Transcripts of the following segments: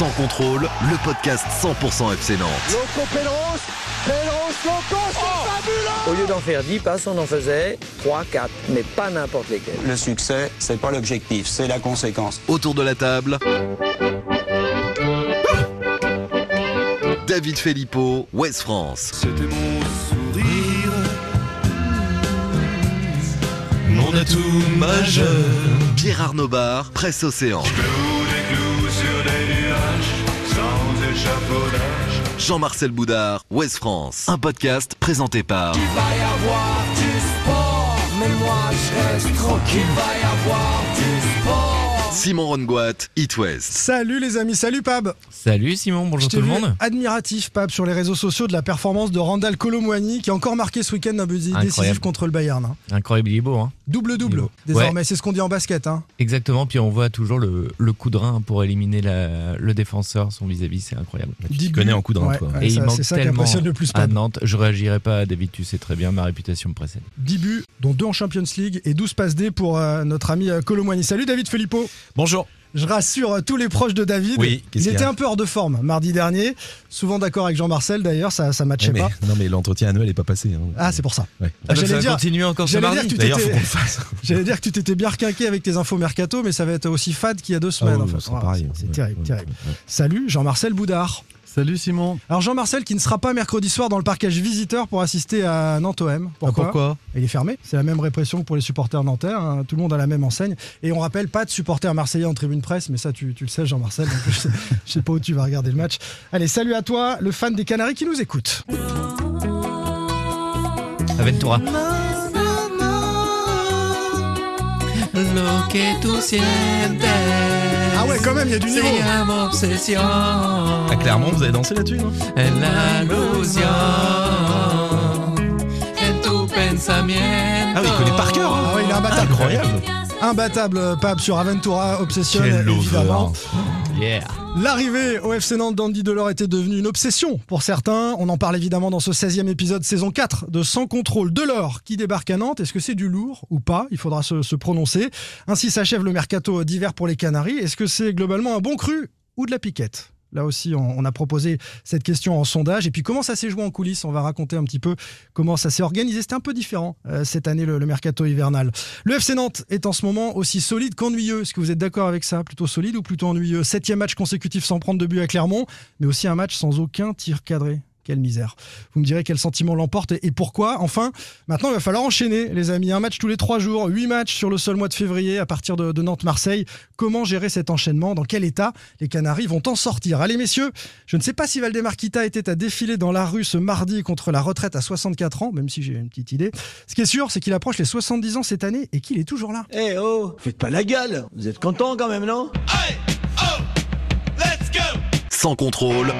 Sans contrôle, le podcast 100% FC Nantes. Loco Pedros, Pedros Loco, c'est fabuleux Au lieu d'en faire 10 passes, on en faisait 3, 4, mais pas n'importe lesquels. Le succès, c'est pas l'objectif, c'est la conséquence. Autour de la table, David Filippo, West France. C'était mon sourire, mon atout majeur. Pierre Arnaud Bar, Presse Océan. Jean-Marcel Boudard, West France. Un podcast présenté par Il va y avoir du sport, mais moi je reste tranquille. Il va y avoir du sport. Simon Rongoat, It West. Salut les amis, salut Pab Salut Simon, bonjour tout le monde. admiratif Pab sur les réseaux sociaux de la performance de Randall Colomwani qui a encore marqué ce week-end un but décisif contre le Bayern. hein. Incroyable, il est beau, hein Double-double, Ouais. désormais, c'est ce qu'on dit en basket. Hein. Exactement, puis on voit toujours le, le coup de rein pour éliminer la- le défenseur, son vis-à-vis, c'est incroyable. Dix connais buts. en coup de rein, Ouais, toi. ouais, Et ça- il manque c'est ça qui tellement impressionne le plus à. Nantes. Je réagirais pas, David, tu sais très bien, ma réputation me précède. 10 buts, dont 2 en Champions League et 12 passes D pour euh, notre ami euh, Colomwani. Salut David Filippo Bonjour. Je rassure tous les proches de David. Oui, qu'est-ce il était un peu hors de forme mardi dernier. Souvent d'accord avec Jean-Marcel d'ailleurs, ça, ça matchait mais, pas. non mais l'entretien annuel n'est pas passé. hein. Ah, c'est pour ça. Ouais. Ah, j'allais dire- continuer encore ce mardi. J'allais dire que tu t'étais bien requinqué avec tes infos mercato, mais ça va être aussi fade qu'il y a deux semaines. Ah en fait. c'est terrible, ouais, terrible. ouais. Salut, Jean-Marcel Boudard. Salut Simon. Alors Jean-Marcel qui ne sera pas mercredi soir dans le parcage visiteur pour assister à Nantes OM. Pourquoi, Ah, pourquoi Il est fermé. C'est la même répression que pour les supporters nantais. hein. Tout le monde a la même enseigne. Et on rappelle pas de supporters marseillais en tribune presse, mais ça tu, tu le sais Jean-Marcel. donc je, sais, je sais pas où tu vas regarder le match. Allez, salut à toi, le fan des Canaries qui nous écoute. Aventura. Lo que tu sientes. Ah ouais, quand même, il y a du niveau. Se llama obsesión. À Clermont, vous avez dansé là-dessus, non? Ah oui, il connaît par cœur. hein. Ah ouais, il est imbattable. Incroyable. Imbattable, Pab sur Aventura, Obsession, Quel lover. évidemment. Yeah. L'arrivée au FC Nantes d'Andy Delors était devenue une obsession pour certains. On en parle évidemment dans ce 16e épisode saison 4 de Sans contrôle. Delors qui débarque à Nantes, est-ce que c'est du lourd ou pas? Il faudra se, se prononcer. Ainsi s'achève le mercato d'hiver pour les Canaries. Est-ce que c'est globalement un bon cru ou de la piquette? Là aussi, on, a proposé cette question en sondage. Et puis, comment ça s'est joué en coulisses? On va raconter un petit peu comment ça s'est organisé. C'était un peu différent euh, cette année, le mercato hivernal. Le FC Nantes est en ce moment aussi solide qu'ennuyeux. Est-ce que vous êtes d'accord avec ça? Plutôt solide ou plutôt ennuyeux? Septième match consécutif sans prendre de but à Clermont, mais aussi un match sans aucun tir cadré. Quelle misère. Vous me direz quel sentiment l'emporte et et pourquoi. Enfin, maintenant, il va falloir enchaîner, les amis. Un match tous les trois jours, huit matchs sur le seul mois de février à partir de, de Nantes-Marseille. Comment gérer cet enchaînement? Dans quel état les Canaries vont en sortir? Allez, messieurs, je ne sais pas si Valdemar Kita était à défiler dans la rue ce mardi contre la retraite à 64 ans, même si j'ai une petite idée. Ce qui est sûr, c'est qu'il approche les 70 ans cette année et qu'il est toujours là. Eh oh, faites pas la gueule. Vous êtes content quand même, non? Sans contrôle,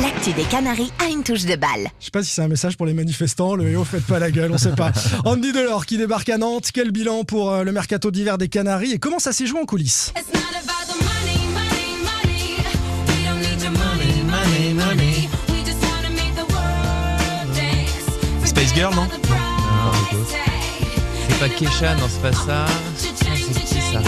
L'actu des Canaries a une touche de balle. Je sais pas si c'est un message pour les manifestants, le héros faites pas la gueule, on sait pas. Andy Delors qui débarque à Nantes, quel bilan pour euh, le mercato d'hiver des Canaries et comment ça s'est joué en coulisses? Space Girl, non? C'est pas Kesha, non, c'est pas ça? C'est qui ça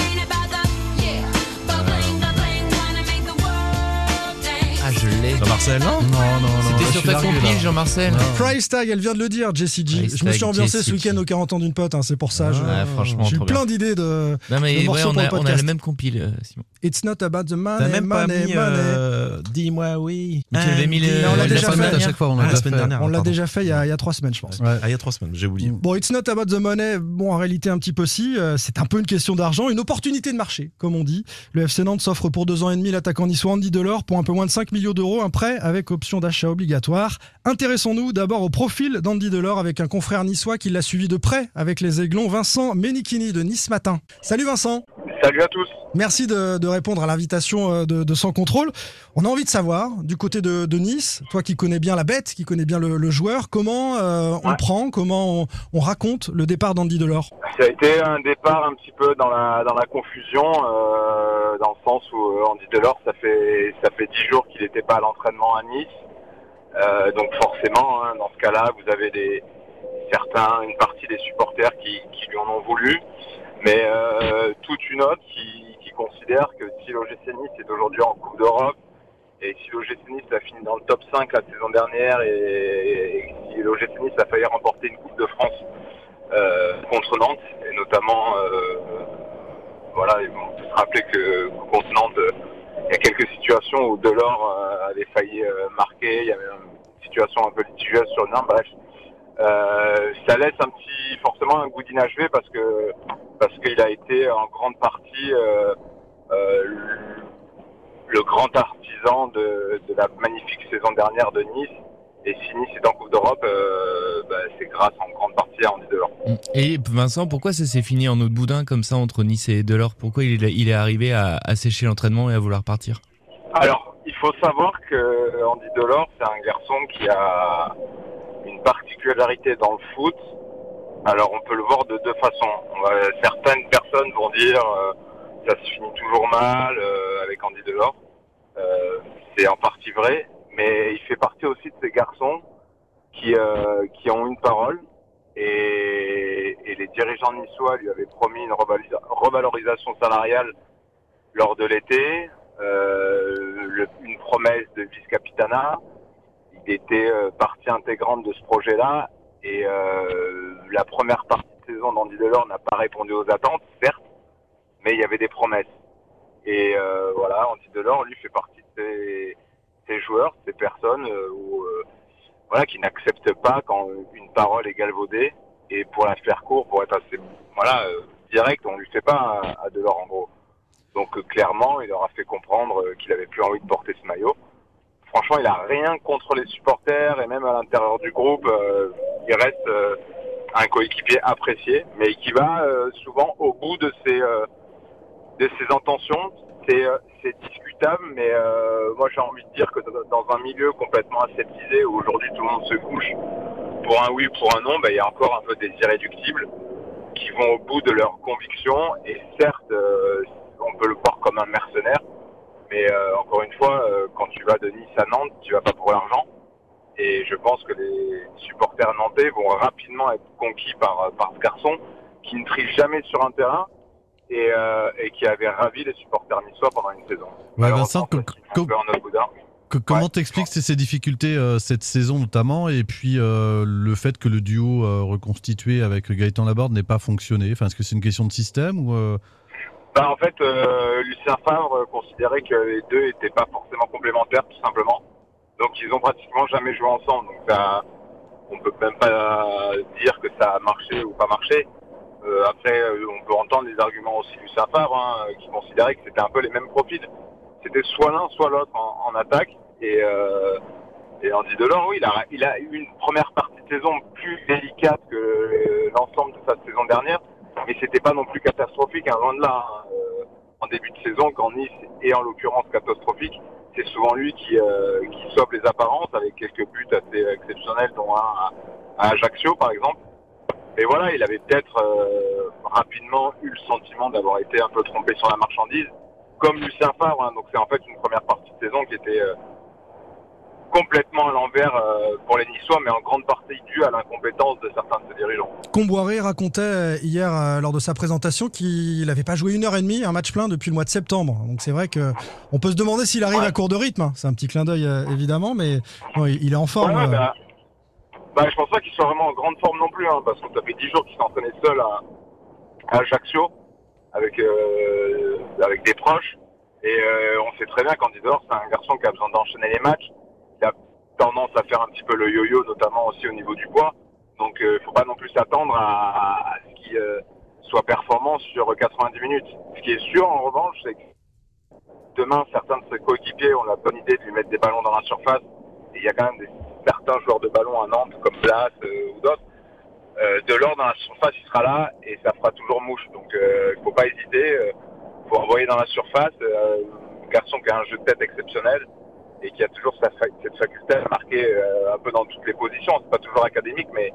Ah, je Jean-Marcel, non Non, non, non. C'était sur compile, là. Jean-Marcel Price tag, elle vient de le dire, Jessie G. Price Je me suis ambiancé ce week-end G. au 40 ans d'une pote, hein, c'est pour ça. franchement, J'ai eu plein d'idées de. Non, mais on pour le a, on a podcast. le même compile, euh, Simon. It's not about the T'as money, même pas money, mis. money. euh, Dis-moi oui. Mais tu l'avais mis le- Mais on l'a la déjà semaine fait. à chaque fois, on Ah, l'a la déjà fait. dernière. On l'a pardon. déjà fait il y, a, trois semaines, je pense. Ah, il y a trois semaines, j'ai oublié. Bon, it's not about the money. Bon, en réalité, un petit peu si. euh, c'est un peu une question d'argent, une opportunité de marché, comme on dit. Le FC Nantes s'offre pour deux ans et demi l'attaquant niçois Andy Delors pour un peu moins de 5 millions d'euros, un prêt avec option d'achat obligatoire. Intéressons-nous d'abord au profil d'Andy Delors avec un confrère niçois qui l'a suivi de près avec les Aiglons, Vincent Menichini de Nice Matin. Salut Vincent Salut à tous. Merci de, de répondre à l'invitation euh, de, de Sans Contrôle. On a envie de savoir, du côté de, de Nice, toi qui connais bien la bête, qui connais bien le, le joueur, comment euh, on Ouais. le prend, comment on, on raconte le départ d'Andy Delors? Ça a été un départ un petit peu dans la dans la confusion, euh, dans le sens où Andy Delors, ça fait ça fait dix jours qu'il n'était pas à l'entraînement à Nice. Euh, donc forcément, hein, dans ce cas-là, vous avez des certains, une partie des supporters qui, qui lui en ont voulu, mais euh, toute une autre qui, qui considère que si l'OGC Nice est aujourd'hui en Coupe d'Europe, et si l'OGC Nice a fini dans le top 5 la saison dernière, et, et si l'OGC Nice a failli remporter une Coupe de France euh, contre Nantes, et notamment, euh, voilà, on peut se rappeler que contre Nantes, il y a quelques situations où Delors euh, avait failli euh, marquer, il y avait une situation un peu litigieuse sur Nantes, bref. Euh, ça laisse un petit, forcément un goût d'inachevé parce que parce qu'il a été en grande partie euh, euh, le, grand artisan de, de la magnifique saison dernière de Nice. Et si Nice est en Coupe d'Europe, bah, c'est grâce en grande partie à Andy Delors. Et Vincent, pourquoi ça s'est fini en eau de boudin comme ça entre Nice et Delors? Pourquoi il est, il est arrivé à, à sécher l'entraînement et à vouloir partir? Alors, il faut savoir que Andy Delors, c'est un garçon qui a particularité dans le foot. Alors, on peut le voir de deux façons. Certaines personnes vont dire euh, ça se finit toujours mal euh, avec Andy Delors. Euh, c'est en partie vrai, mais il fait partie aussi de ces garçons qui, euh, qui ont une parole. Et, les dirigeants niçois lui avaient promis une revalorisation salariale lors de l'été, une promesse de vice-capitana. Était euh, partie intégrante de ce projet-là. Et euh, la première partie de saison d'Andy Delors n'a pas répondu aux attentes, certes, mais il y avait des promesses. Et euh, voilà, Andy Delors, lui, fait partie de ces, ces joueurs, ces personnes voilà, qui n'acceptent pas quand une parole est galvaudée. Et pour la faire court, pour être assez voilà, direct, on lui fait pas à, à Delors en gros. Donc clairement, il leur a fait comprendre qu'il avait plus envie de porter ce maillot. Franchement, il a rien contre les supporters et même à l'intérieur du groupe, euh, il reste euh, un coéquipier apprécié, mais qui va euh, souvent au bout de ses de ses intentions. C'est discutable, mais moi j'ai envie de dire que dans un milieu complètement aseptisé où aujourd'hui tout le monde se couche pour un oui ou pour un non, ben, il y a encore un peu des irréductibles qui vont au bout de leurs convictions. Et certes, on peut le voir comme un mercenaire, mais euh, encore une fois, euh, quand tu vas de Nice à Nantes, tu vas pas pour l'argent. Et je pense que les supporters nantais vont rapidement être conquis par, par ce garçon qui ne triche jamais sur un terrain et, euh, et qui avait ravi les supporters niçois pendant une saison. Ouais, Vincent, autre boudin. Que- comment Ouais. t'expliques ces, ces difficultés euh, cette saison notamment et puis euh, le fait que le duo euh, reconstitué avec Gaëtan Laborde n'ait pas fonctionné? Enfin, Est-ce que c'est une question de système ou euh, Bah, en fait, euh, Lucien Favre considérait que les deux n'étaient pas forcément complémentaires, tout simplement. Donc, ils ont pratiquement jamais joué ensemble. Donc, ça, on peut même pas dire que ça a marché ou pas marché. Euh, après, euh, on peut entendre les arguments aussi Lucien Favre, hein, qui considérait que c'était un peu les mêmes profils. C'était soit l'un, soit l'autre en, attaque. Et, euh, et Andy Delors, oui, il a, eu une première partie de saison plus délicate que euh, l'ensemble de sa saison dernière mais c'était pas non plus catastrophique, hein, loin de là. hein. Euh, en début de saison, quand Nice est en l'occurrence catastrophique, c'est souvent lui qui, euh, sauve les apparences avec quelques buts assez exceptionnels, dont un à, à Ajaccio par exemple. Et voilà, il avait peut-être euh, rapidement eu le sentiment d'avoir été un peu trompé sur la marchandise, comme Lucien Favre. hein. donc c'est en fait une première partie de saison qui était euh, complètement à l'envers euh, pour les Niçois, mais en grande partie due à l'incompétence de certains de ses dirigeants. Comboiré racontait euh, hier euh, lors de sa présentation qu'il n'avait pas joué une heure et demie, un match plein depuis le mois de septembre. Donc c'est vrai que on peut se demander s'il arrive Ouais. à court de rythme. hein. C'est un petit clin d'œil évidemment, mais il est en forme. Ouais, bah, bah, je pense pas qu'il soit vraiment en grande forme non plus, hein, parce que ça fait 10 jours qu'il s'entraînait seul à, à Ajaccio, avec, euh, avec des proches. Et euh, on sait très bien qu'Andy Delors, c'est un garçon qui a besoin d'enchaîner les matchs. Tendance à faire un petit peu le yo-yo, notamment aussi au niveau du poids. Donc il faut pas non plus s'attendre à, à ce qu'il euh, soit performant sur 90 minutes. Ce qui est sûr, en revanche, c'est que demain, certains de ses coéquipiers ont la bonne idée de lui mettre des ballons dans la surface. Et il y a quand même des, certains joueurs de ballon à Nantes, comme Blas euh, ou d'autres. Euh, de l'or dans la surface, il sera là et ça fera toujours mouche. Donc euh, il faut pas hésiter. Il faut envoyer dans la surface. Euh, un garçon qui a un jeu de tête exceptionnel et qui a toujours sa cette faculté à marquer euh, un peu dans toutes les positions. C'est pas toujours académique, mais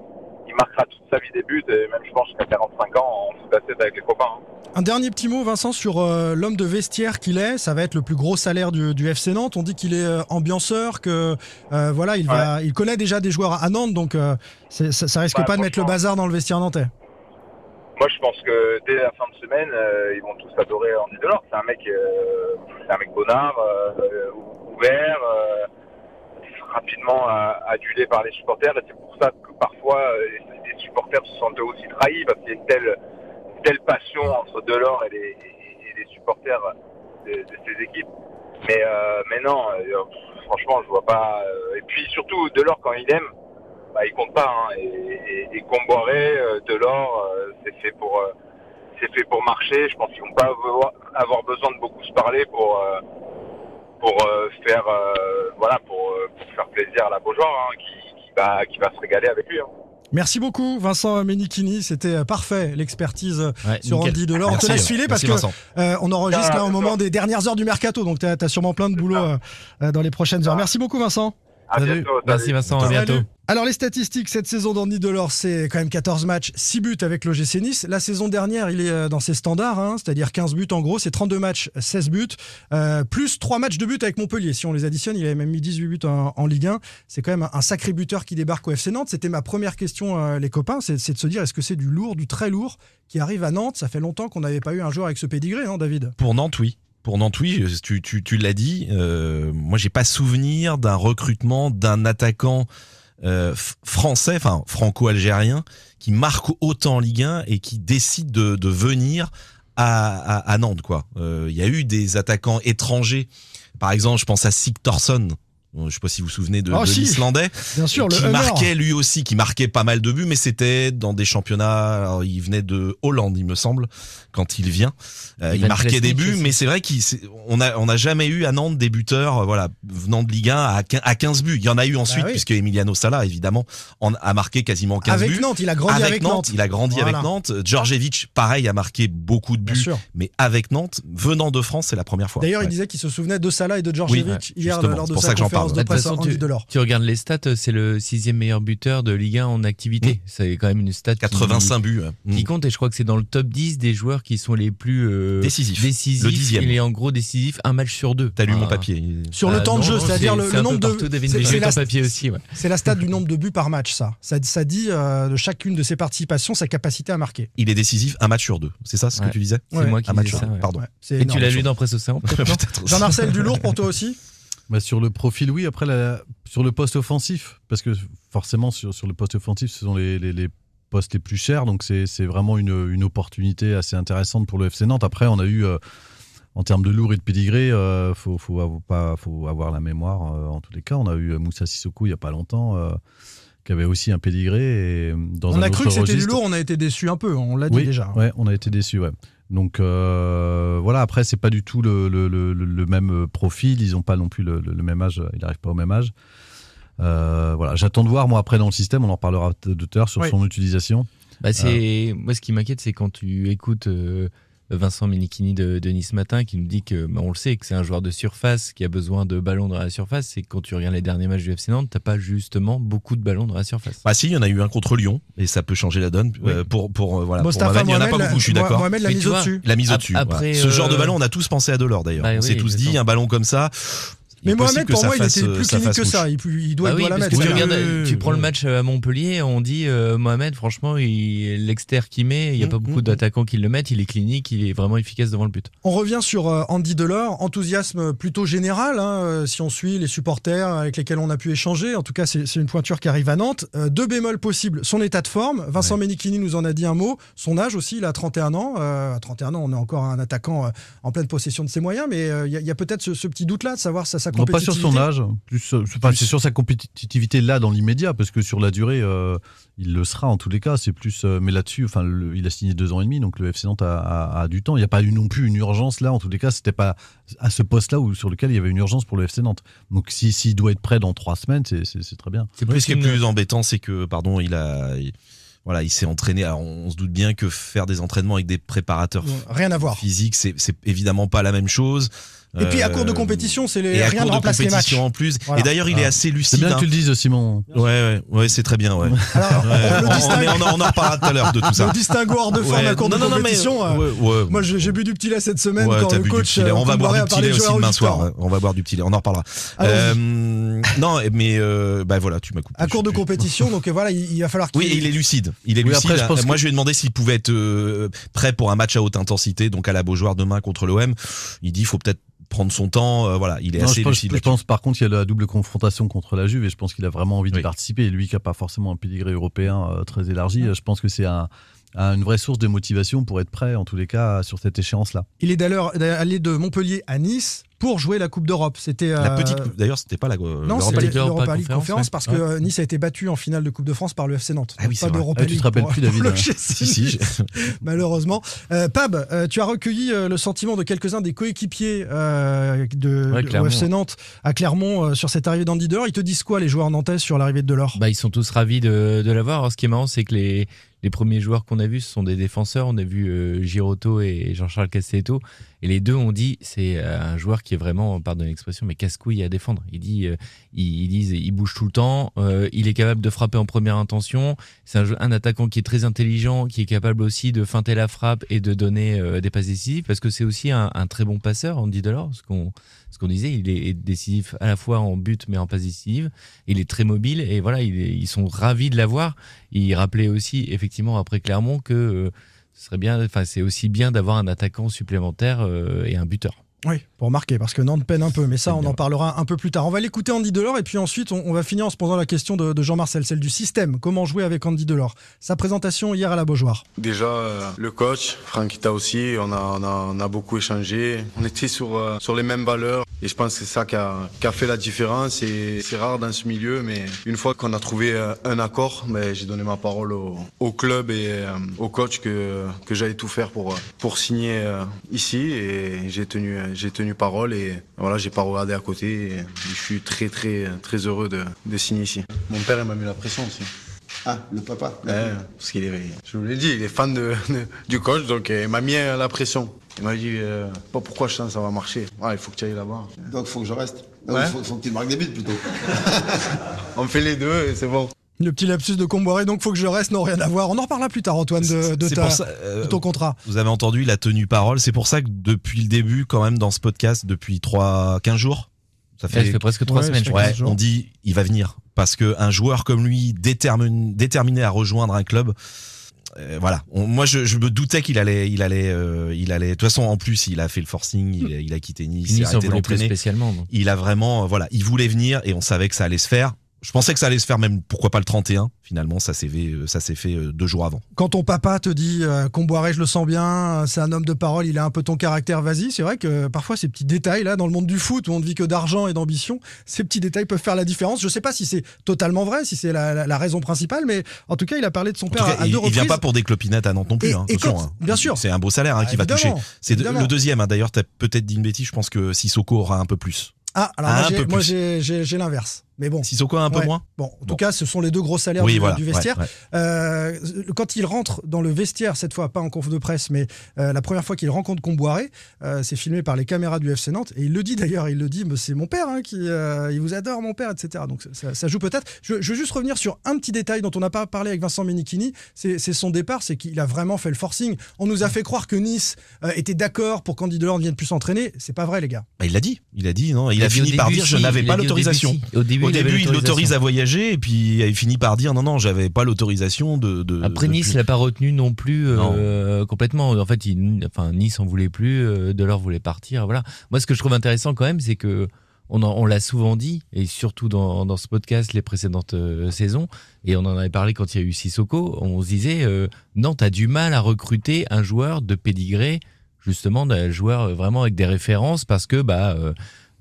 il marquera toute sa vie des buts et même je pense jusqu'à 45 ans foot à sept avec les copains. hein. Un dernier petit mot, Vincent, sur euh, l'homme de vestiaire qu'il est. Ça va être le plus gros salaire du, du FC Nantes. On dit qu'il est euh, ambianceur, que voilà, il va, il connaît déjà des joueurs à Nantes, donc ça, ça risque Bah, pas de mettre le bazar dans le vestiaire nantais. moi, je pense que dès la fin de semaine, ils vont tous adorer Andy Delors. C'est un mec, c'est un mec bonnard, euh, rapidement adulé par les supporters. C'est pour ça que parfois euh, les, supporters se sentent aussi trahis parce qu'il y a une telle, telle passion entre Delors et les, supporters de, de ces équipes. Mais, euh, non, euh, franchement, je vois pas. et puis surtout, Delors quand il aime, bah, il compte pas. Hein. Et, et, et Delors, c'est fait pour, c'est fait pour marcher. Je pense qu'ils vont pas avoir, besoin de beaucoup se parler pour, pour euh, faire, euh, voilà, pour, euh, pour faire plaisir à la Beaujoire, hein, qui, qui va, qui va se régaler avec lui. Hein. Merci beaucoup, Vincent Menichini. C'était euh, parfait, l'expertise Ouais, sur nickel. Andy Delors. On te laisse filer parce merci, que Vincent. euh, on enregistre Ah, là au moment des dernières heures du mercato. Donc, tu as, sûrement plein de boulot euh, euh, dans les prochaines heures. Merci beaucoup, Vincent. À Salut. bientôt. Merci salut. Vincent, à bientôt. Salut. Alors les statistiques cette saison d'Andy Delors, c'est quand même 14 matchs, 6 buts avec l'OGC Nice. La saison dernière, il est euh, dans ses standards, hein, c'est-à-dire 15 buts en gros, c'est 32 matchs, 16 buts, euh, plus 3 matchs de but avec Montpellier. Si on les additionne, il avait même mis 18 buts en, en Ligue 1. C'est quand même un sacré buteur qui débarque au FC Nantes. C'était ma première question, euh, les copains, c'est c'est de se dire est-ce que c'est du lourd, du très lourd qui arrive à Nantes? Ça fait longtemps qu'on n'avait pas eu un joueur avec ce pédigré, hein, David Pour Nantes, oui. Pour Nantes, oui, tu, tu, tu l'as dit. Euh, moi, j'ai pas souvenir d'un recrutement d'un attaquant euh, français, enfin franco-algérien, qui marque autant en Ligue 1 et qui décide de, de venir à, à, à Nantes. Euh, Il y a eu des attaquants étrangers. Par exemple, je pense à Sigtorsson. Je sais pas si vous vous souvenez de, Oh, de si. l'Islandais Bien sûr, le qui marquait lui aussi, qui marquait pas mal de buts, mais c'était dans des championnats. alors, il venait de Hollande, il me semble, quand il vient. Euh, il marquait des buts, aussi. mais c'est vrai qu'on a on a jamais eu à Nantes des buteurs, euh, voilà, venant de Ligue 1 à, quin- à 15 buts. Il y en a eu ensuite, Bah oui. puisque Emiliano Sala, évidemment, en, a marqué quasiment 15 Avec buts. Nantes, il a grandi avec, Nantes, il a grandi Voilà. avec Nantes. Djordjevic, pareil, a marqué beaucoup de Bien buts, sûr. mais avec Nantes, venant de France, c'est la première fois. D'ailleurs, Ouais. il disait qu'il se souvenait de Salah et de Djordjevic Oui, hier justement, lors c'est de pour sa ça que j'en conférence parle. de Bah, presse Andy tu, Delors. tu regardes les stats, c'est le sixième meilleur buteur de Ligue 1 en activité. C'est quand même une stat qui- 85 buts. ouais. qui compte et je crois que c'est dans le top 10 des joueurs qui sont les plus euh, Décisifs. décisifs. Le dixième. Il est en gros décisif un match sur deux. T'as lu mon papier. Sur le Ah, temps de jeu, c'est-à-dire c'est- le, nombre de. c'est- la- ton papier aussi. Ouais. C'est la stat du nombre de buts par match, ça. Ça, ça dit euh, de chacune de ses participations sa capacité à marquer. Il est décisif un match sur deux. C'est ça ce Ouais. que tu disais C'est moi qui Un match disais sur ça. Pardon. Et tu l'as lu dans Presse Océan. Jean-Marcel Dulour pour toi aussi Bah, sur le profil, oui. Après, la- sur le poste offensif, parce que forcément, sur, sur le poste offensif, ce sont les, les- les postes les plus chers. Donc, c'est vraiment une, une opportunité assez intéressante pour le FC Nantes. Après, on a eu, euh, en termes de lourd et de pédigré, il faut, faut, avoir, pas, faut avoir la mémoire. euh, en tous les cas, on a eu euh, Moussa Sissoko il n'y a pas longtemps. euh, qui avait aussi un pédigré et dans On un a cru que c'était du lourd, on a été déçus un peu, on l'a dit oui, déjà. Ouais, on a été déçus, ouais. Donc euh, voilà, après, c'est pas du tout le, le- le- le- le même profil. Ils ont pas non plus le, même âge. Il n'arrive pas au même âge. Euh, voilà, j'attends de voir, moi, après, dans le système, on en reparlera de tout à l'heure sur Oui. son utilisation. Bah c'est moi ce qui m'inquiète c'est quand tu écoutes euh, Vincent Menichini de, de Nice Matin qui nous dit que bah, on le sait que c'est un joueur de surface qui a besoin de ballons dans la surface c'est que quand tu regardes les derniers matchs du FC Nantes t'as pas justement beaucoup de ballons dans la surface. Bah si, il y en a eu un contre Lyon et ça peut changer la donne euh, pour pour euh, voilà. pour Mohamed, il y en a Mohamed, pas beaucoup, je suis d'accord. Mohamed l'a mise au-dessus. La mise au-dessus. voilà. Ce genre de euh, ballon, on a tous pensé à Delors d'ailleurs. Bah on s'est tous dit un ballon comme ça. Mais Mohamed, pour ça moi, il était euh, plus ça clinique que ça. Il, doit, Bah il oui, doit la mettre. tu, regardes, tu prends le match à Montpellier, on dit euh, Mohamed, franchement, il, l'exter qu'il met, il n'y a Mm, pas beaucoup mm, d'attaquants qui le mettent, il est clinique, il est vraiment efficace devant le but. On revient sur euh, Andy Delors, enthousiasme plutôt général, hein, si on suit les supporters avec lesquels on a pu échanger. En tout cas, c'est une pointure qui arrive à Nantes. Euh, deux bémols possibles, son état de forme. Vincent Menichini nous en a dit un mot. Son âge aussi, il a 31 ans. Euh, à 31 ans, on est encore un attaquant en pleine possession de ses moyens, mais euh, il y a, peut-être ce, ce petit doute-là de savoir sa, Non, pas sur son âge, plus, euh, enfin, c'est sur sa compétitivité là dans l'immédiat, parce que sur la durée, euh, il le sera en tous les cas. C'est plus, euh, mais là-dessus, enfin, le- il a signé deux ans et demi, donc le FC Nantes a, a- a du temps. Il n'y a pas eu non plus une urgence là. En tous les cas, c'était pas à ce poste-là où sur lequel il y avait une urgence pour le FC Nantes. Donc, si- s'il doit être prêt dans trois semaines, c'est- c'est c'est très bien. C'est Oui, ce qui est plus embêtant, c'est que, pardon, il a, il- voilà, il s'est entraîné. Alors, on se doute bien que faire des entraînements avec des préparateurs Rien à voir. physiques, c'est c'est évidemment pas la même chose. Et puis à Euh, cours de compétition, c'est les rien ne de remplace les matchs. compétition en plus. Voilà. Et d'ailleurs, il est Ah. assez C'est lucide. bien que hein. tu le dises, Simon. Ouais, ouais, ouais, c'est très bien, ouais. Alors, Ouais, on on, distingue. on en- on en reparlera tout à l'heure de tout ça. Le distinguo hors de forme Ouais, à cours non, de non, non, mais- compétition. euh, ouais, ouais. Moi, j'ai j'ai bu du petit lait cette semaine Ouais, quand le coach. euh, On va boire du petit lait aussi demain soir. On va boire du petit lait. On en reparlera. Euh, non, mais euh, bah voilà, tu m'as coupé. À cours de compétition, donc euh, voilà, il, va falloir qu'il. Oui, il est lucide. Il est lucide. Moi, je lui ai demandé s'il pouvait être euh, prêt pour un match à haute intensité, donc à la Beaujoire demain contre l'OM. Il dit, il faut peut-être prendre son temps. euh, voilà, il est Non, assez je, pense, lucide. je pense, par contre il y a la double confrontation contre la Juve et je pense qu'il a vraiment envie Oui. d'y participer. Et lui qui n'a pas forcément un pédigré européen euh, très élargi, euh, je pense que c'est un, un- une vraie source de motivation pour être prêt en tous les cas sur cette échéance-là. Il est d'ailleurs allé de Montpellier à Nice pour jouer la Coupe d'Europe. C'était La euh, petite. D'ailleurs, c'était pas la. euh, Non, c'est l'Europa League. Conférence, ouais. parce que Ouais. euh, Nice a été battu en finale de Coupe de France par le FC Nantes. Ah oui, c'est pas vrai. d'Europa Ah, tu te rappelles pour- plus, David, hein. Si, si. malheureusement. Euh, Pab, euh, tu as recueilli euh, le sentiment de quelques-uns des coéquipiers euh, de, Ouais, de- Clermont. au FC Nantes à Clermont euh, sur cette arrivée d'Andy Delors. Ils te disent quoi, les joueurs nantais, sur l'arrivée de Delors? Bah, ils sont tous ravis de, de l'avoir. Ce qui est marrant, c'est que les, les premiers joueurs qu'on a vus, ce sont des défenseurs. On a vu euh, Giroto et Jean-Charles Castelletto. Et les deux ont dit, c'est euh, un joueur qui est vraiment, pardon l'expression, mais casse-couille à défendre. Il dit, euh, ils disent, il bouge tout le temps. euh, il est capable de frapper en première intention. C'est un, un attaquant qui est très intelligent, qui est capable aussi de feinter la frappe et de donner euh, des passes décisives. Parce que c'est aussi un, un très bon passeur, Andy Delors. Ce qu'on ce qu'on disait, il est décisif à la fois en but mais en passe décisive. Il est très mobile et voilà, il est- ils sont ravis de l'avoir. Il rappelait aussi effectivement après Clermont que euh, ce serait bien, enfin c'est aussi bien d'avoir un attaquant supplémentaire euh, et un buteur. Oui, pour marquer, parce que Nantes peine un peu, mais ça, on en parlera un peu plus tard. On va l'écouter Andy Delors, et puis ensuite, on, on va finir en se posant la question de, de Jean-Marcel, celle du système. Comment jouer avec Andy Delors? Sa présentation hier à la Beaujoire. Déjà, euh, le coach, Franquita aussi, on a, on, a, on a beaucoup échangé. On était sur, euh, sur les mêmes valeurs et je pense que c'est ça qui a, qui a fait la différence. Et c'est rare dans ce milieu, mais une fois qu'on a trouvé euh, un accord, ben, j'ai donné ma parole au, au club et euh, au coach que, que j'allais tout faire pour, pour signer euh, ici et j'ai tenu, j'ai tenu parole et voilà, j'ai pas regardé à côté et je suis très très très heureux de, de signer ici. Mon père il m'a mis la pression aussi. Ah, le papa Ouais, parce qu'il est, je vous l'ai dit, il est fan de, de- du coach, donc il m'a mis la pression. Il m'a dit, euh, pas pourquoi je sens que ça va marcher. Ouais, il faut que tu ailles là-bas. Donc, faut que je reste. Il Ouais. faut, faut que tu marques des buts plutôt. On fait les deux et c'est bon. Le petit lapsus de Comboiré, donc faut que je reste, non, rien à voir. On en reparlera plus tard, Antoine, de, de C'est ta- pour ça, euh, de ton contrat. Vous avez entendu, il a tenu parole. C'est pour ça que depuis le début, quand même, dans ce podcast, depuis 3, 15 jours, ça fait presque trois Ouais, semaines. je crois. On dit il va venir parce que un joueur comme lui déterminé à rejoindre un club euh, voilà On- moi je, je me doutais qu'il allait il allait euh, il allait de toute façon en plus il a fait le forcing il, a- il a quitté Nice il a arrêté d'entraîner spécialement. donc. il a vraiment euh, voilà il voulait venir et on savait que ça allait se faire je pensais que ça allait se faire même pourquoi pas le 31 finalement ça s'est fait euh, ça s'est fait euh, deux jours avant Quand ton papa te dit euh, Comboiré, je le sens bien, euh, c'est un homme de parole, il a un peu ton caractère, vas-y. C'est vrai que parfois ces petits détails là, dans le monde du foot où on ne vit que d'argent et d'ambition, ces petits détails peuvent faire la différence. Je sais pas si c'est totalement vrai, si c'est la, la- la raison principale, mais en tout cas, il a parlé de son en père à, il, deux il vient reprises. pas pour des clopinettes à Nantes non plus Et- hein, et attention, quand- hein. bien sûr. c'est un beau salaire hein, Ah, qui va toucher c'est de- le deuxième hein, d'ailleurs t'as peut-être dit une bêtise je pense que Sissoko aura un peu plus Ah, alors Un moi, j'ai l'inverse. Mais bon. Sissoko a un peu Ouais. moins Bon, en tout cas, ce sont les deux gros salaires Oui, du, voilà, du ouais, vestiaire. ouais. Euh, quand il rentre dans le vestiaire, cette fois, pas en conf de presse, mais euh, la première fois qu'il rencontre Comboiré, euh, c'est filmé par les caméras du FC Nantes. Et il le dit d'ailleurs, il le dit, mais c'est mon père, hein, qui, euh, il vous adore, mon père, etc. Donc ça, ça joue peut-être. Je, je veux juste revenir sur un petit détail dont on n'a pas parlé avec Vincent Menichini, c'est son départ, c'est qu'il a vraiment fait le forcing. On nous a fait croire que Nice euh, était d'accord pour qu'Andy Delors ne vienne plus s'entraîner. C'est pas vrai, les gars. Bah, il l'a dit, il a dit, non, il, Il a, a fini par dire je n'avais pas l'autorisation. Au début, Au début, il l'autorise à voyager et puis il finit par dire non, non, j'avais pas l'autorisation de, de. Après de- Nice l'a pas retenu non plus euh, complètement. En fait, il, enfin Nice en voulait plus, euh, Delors voulait partir. Voilà. Moi, ce que je trouve intéressant quand même, c'est que on, l'a souvent dit et surtout dans, dans ce podcast les précédentes euh, saisons et on en avait parlé quand il y a eu Sissoko. On se disait Nantes a du mal à recruter un joueur de pédigré, justement un joueur vraiment avec des références parce que bah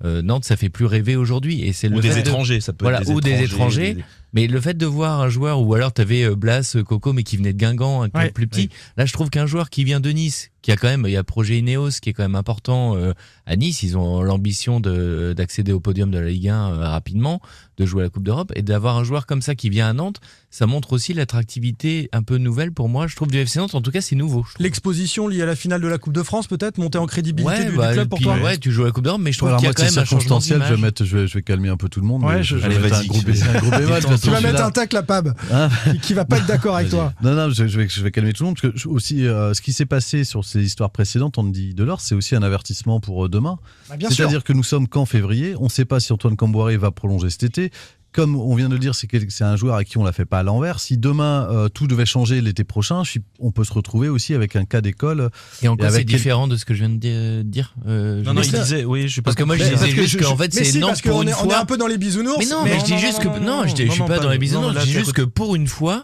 Nantes ça fait plus rêver aujourd'hui et c'est ou le des fait de- étrangers, ça peut voilà, être des ou des étrangers, étrangers. des- Mais le fait de voir un joueur, ou alors t'avais euh, Blas, euh, Coco, mais qui venait de Guingamp, un club Ouais. plus petit. Là, je trouve qu'un joueur qui vient de Nice, qui a quand même, il y a projet Ineos qui est quand même important euh, à Nice. Ils ont l'ambition de d'accéder au podium de la Ligue 1 euh, rapidement, de jouer à la Coupe d'Europe, et d'avoir un joueur comme ça qui vient à Nantes, ça montre aussi l'attractivité un peu nouvelle pour moi. Je trouve du FC Nantes, en tout cas, c'est nouveau. L'exposition liée à la finale de la Coupe de France, peut-être, monter en crédibilité Ouais, du, du bah, club pour puis, toi ouais, tu joues à la Coupe d'Europe, mais je trouve qu'il y a moi, quand même un changement je vais, mettre, je, vais, je vais calmer un peu tout le monde. Ouais, je- je, Allez, un tu- Tu vas mettre un tacle à Pab, Hein qui va pas être d'accord avec toi. Non, non, je, je vais, je vais calmer tout le monde parce que je- aussi, euh, ce qui s'est passé sur ces histoires précédentes, on dit de l'or, c'est aussi un avertissement pour euh, demain. Bah. C'est-à-dire que nous sommes qu'en février, on ne sait pas si Antoine Camboiré va prolonger cet été. Comme on vient de le dire, c'est un joueur à qui on l'a fait pas à l'envers. Si demain euh, tout devait changer l'été prochain, je suis- on peut se retrouver aussi avec un cas d'école. Et en quoi avec c'est quel- différent de ce que je viens de di- dire euh, Non, non, il disait, oui, je sais pas. Parce que moi, je disais juste je- qu'en fait, mais c'est si, parce pour qu'on une est, on est fois. un peu dans les bisounours. Mais non, mais, je dis juste que non, je, dis- je suis pas dans les bisounours. non, je dis juste que pour une fois.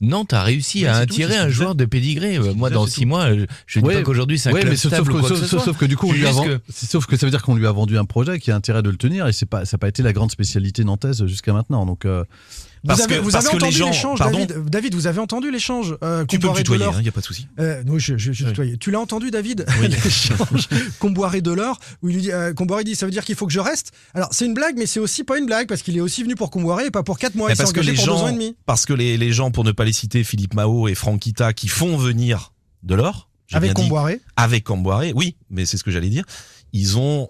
Nantes a réussi à tout, attirer un joueur de pédigré. Moi, dans six tout. mois, je dis Ouais. pas qu'aujourd'hui c'est un Ouais, club mais sauf, stable sauf ou que, quoi que sauf- ce soit. sauf que du coup, on lui dis a que- sauf que ça veut dire qu'on lui a vendu un projet qui a intérêt de le tenir et c'est pas, ça n'a pas été la grande spécialité nantaise jusqu'à maintenant. Donc, euh, Vous Parce avez, que- vous parce avez que entendu l'échange, David, David, vous avez entendu l'échange euh, Tu peux me Comboiré tutoyer, il n'y a pas de souci. Euh, oui, je, je, je Oui. tutoyais. Tu l'as entendu, David? Oui. L'échange Comboiré Delors, où il dit, euh, Comboiré dit, ça veut dire qu'il faut que je reste? Alors, c'est une blague, mais c'est aussi pas une blague, parce qu'il est aussi venu pour Comboiré et pas pour 4 mois. Mais il s'est parce que les pour deux ans gens, et demi. parce que les, les gens, pour ne pas les citer, Philippe Mao et Franquita, qui font venir de l'or, Avec Comboiré. avec Camboiré, oui, mais c'est ce que j'allais dire. Ils ont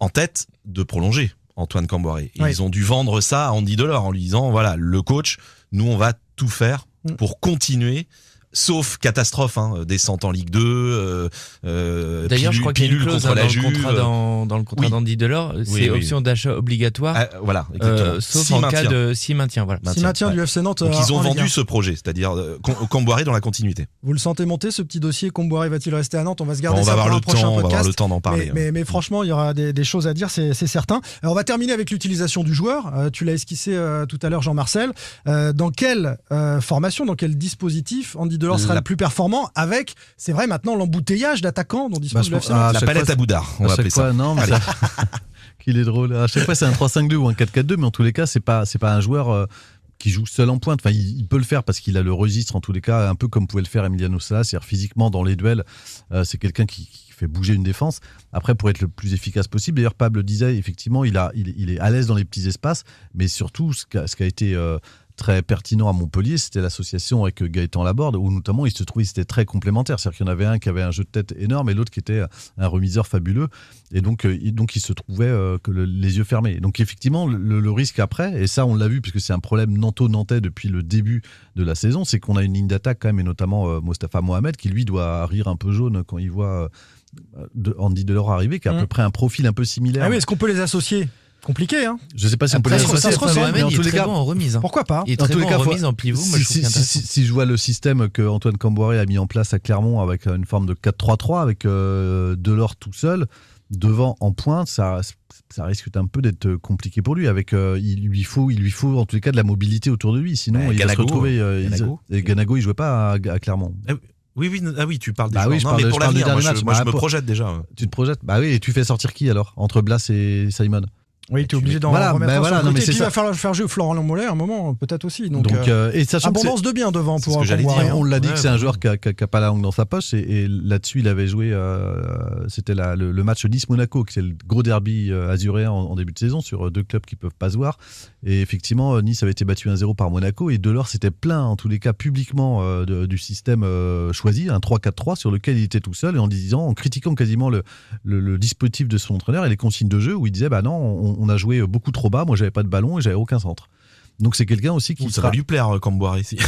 en tête de prolonger Antoine Camboiré. Oui. Ils ont dû vendre ça à Andy Delors en lui disant voilà, le coach, nous on va tout faire Mm. pour continuer. Sauf catastrophe, hein, descente en Ligue 2. Euh, euh, D'ailleurs, je crois qu'il y a une clause contre hein, la dans, le contrat dans, dans le contrat Oui. d'Andy Delors, c'est oui, oui. option d'achat obligatoire, Ah, voilà, exactement. euh, sauf Si en maintien. cas de si maintien. Voilà. Si maintien ouais. du FC Nantes. Donc euh, ils ont vendu 1. ce projet, c'est-à-dire euh, Com- Camboiré dans la continuité. Vous le sentez monter, ce petit dossier Comboiré va-t-il rester à Nantes? On va se garder on ça va avoir pour le un prochain temps, on va avoir le temps d'en parler. hein. Mais, mais- mais franchement, il y aura des, des choses à dire, c'est certain. Alors, on va terminer avec l'utilisation du joueur. Euh, tu l'as esquissé euh, tout à l'heure, Jean-Marcel. Euh, dans quelle formation, dans quel dispositif Andy Delors sera La- le plus performant avec, c'est vrai, maintenant l'embouteillage d'attaquants dont dispose Bah, le La palette fois, à Boudard, on à va appeler fois, ça. non, mais ça- qu'il est drôle. À chaque fois, c'est un 3-5-2 ou un 4-4-2, mais en tous les cas, c'est pas, c'est pas un joueur euh, qui joue seul en pointe. Enfin, il, il peut le faire parce qu'il a le registre en tous les cas, un peu comme pouvait le faire Emiliano Sala, c'est-à-dire physiquement dans les duels, euh, c'est quelqu'un qui, qui fait bouger une défense. Après, pour être le plus efficace possible, d'ailleurs, Pable le disait, effectivement, il, a, il, il est à l'aise dans les petits espaces, mais surtout, ce qui a, ce qui a été euh, très pertinent à Montpellier, c'était l'association avec Gaëtan Laborde, où notamment ils se trouvaient, c'était très complémentaire. C'est-à-dire qu'il y en avait un qui avait un jeu de tête énorme et l'autre qui était un remiseur fabuleux. Et donc, euh, il- donc ils se trouvaient euh, que le- les yeux fermés. Donc, effectivement, le, le risque après, et ça, on l'a vu, puisque c'est un problème nanto-nantais depuis le début de la saison, c'est qu'on a une ligne d'attaque quand même, et notamment euh, Mostafa Mohamed, qui lui doit rire un peu jaune quand il voit euh, de- Andy Delors arriver, qui a à Mm. peu près un profil un peu similaire. Ah oui, est-ce qu'on peut les associer? Compliqué, hein Je sais pas si on peut ça se- ça associer, se ressent, mais en tous les cas, bon en remise. hein. Pourquoi pas Il est très tous les cas, en faut- remise en pivot. Moi, si, si- je vois le système que Antoine Camboiré a mis en place à Clermont avec euh, une forme de 4-3-3 avec euh, Delors tout seul devant en pointe, ça, ça risque un peu d'être compliqué pour lui. Avec euh, il lui faut, il lui faut en tous les cas de la mobilité autour de lui, sinon Ouais, il va se Ganago, retrouver. euh, il- Ganago. et Ganago, il jouait pas à, à Clermont. Oui, oui, ah oui, tu parles des Bah oui, je Non, parle mais de- pour l'avenir, moi, je, moi, je me projette déjà. Tu te projettes? Bah oui, et tu fais sortir qui alors entre Blas et Simon? Oui, tu es obligé d'en Voilà, remettre bah voilà, sur le non, côté. mais Et puis, il va falloir faire jouer Florent Mollet à un moment, peut-être aussi. Donc, Donc, euh, euh, et sachant abondance de bien devant pour que dire. on l'a dit Ouais, que c'est un joueur qui a, qui a- qui a pas la langue dans sa poche et, et là-dessus il avait joué euh, c'était le, le match Nice-Monaco qui c'est le gros derby euh, azuréen en, en début de saison sur deux clubs qui peuvent pas se voir et effectivement Nice avait été battu 1-0 par Monaco et Delors s'était plaint en tous les cas publiquement euh, de- du système choisi un 3-4-3 sur lequel il était tout seul et en disant en critiquant quasiment le, le- le dispositif de son entraîneur et les consignes de jeu où il disait bah non on, on a joué beaucoup trop bas moi j'avais pas de ballon et j'avais aucun centre donc c'est quelqu'un aussi qui Ça sera va lui plaire, euh, Camboire, ici.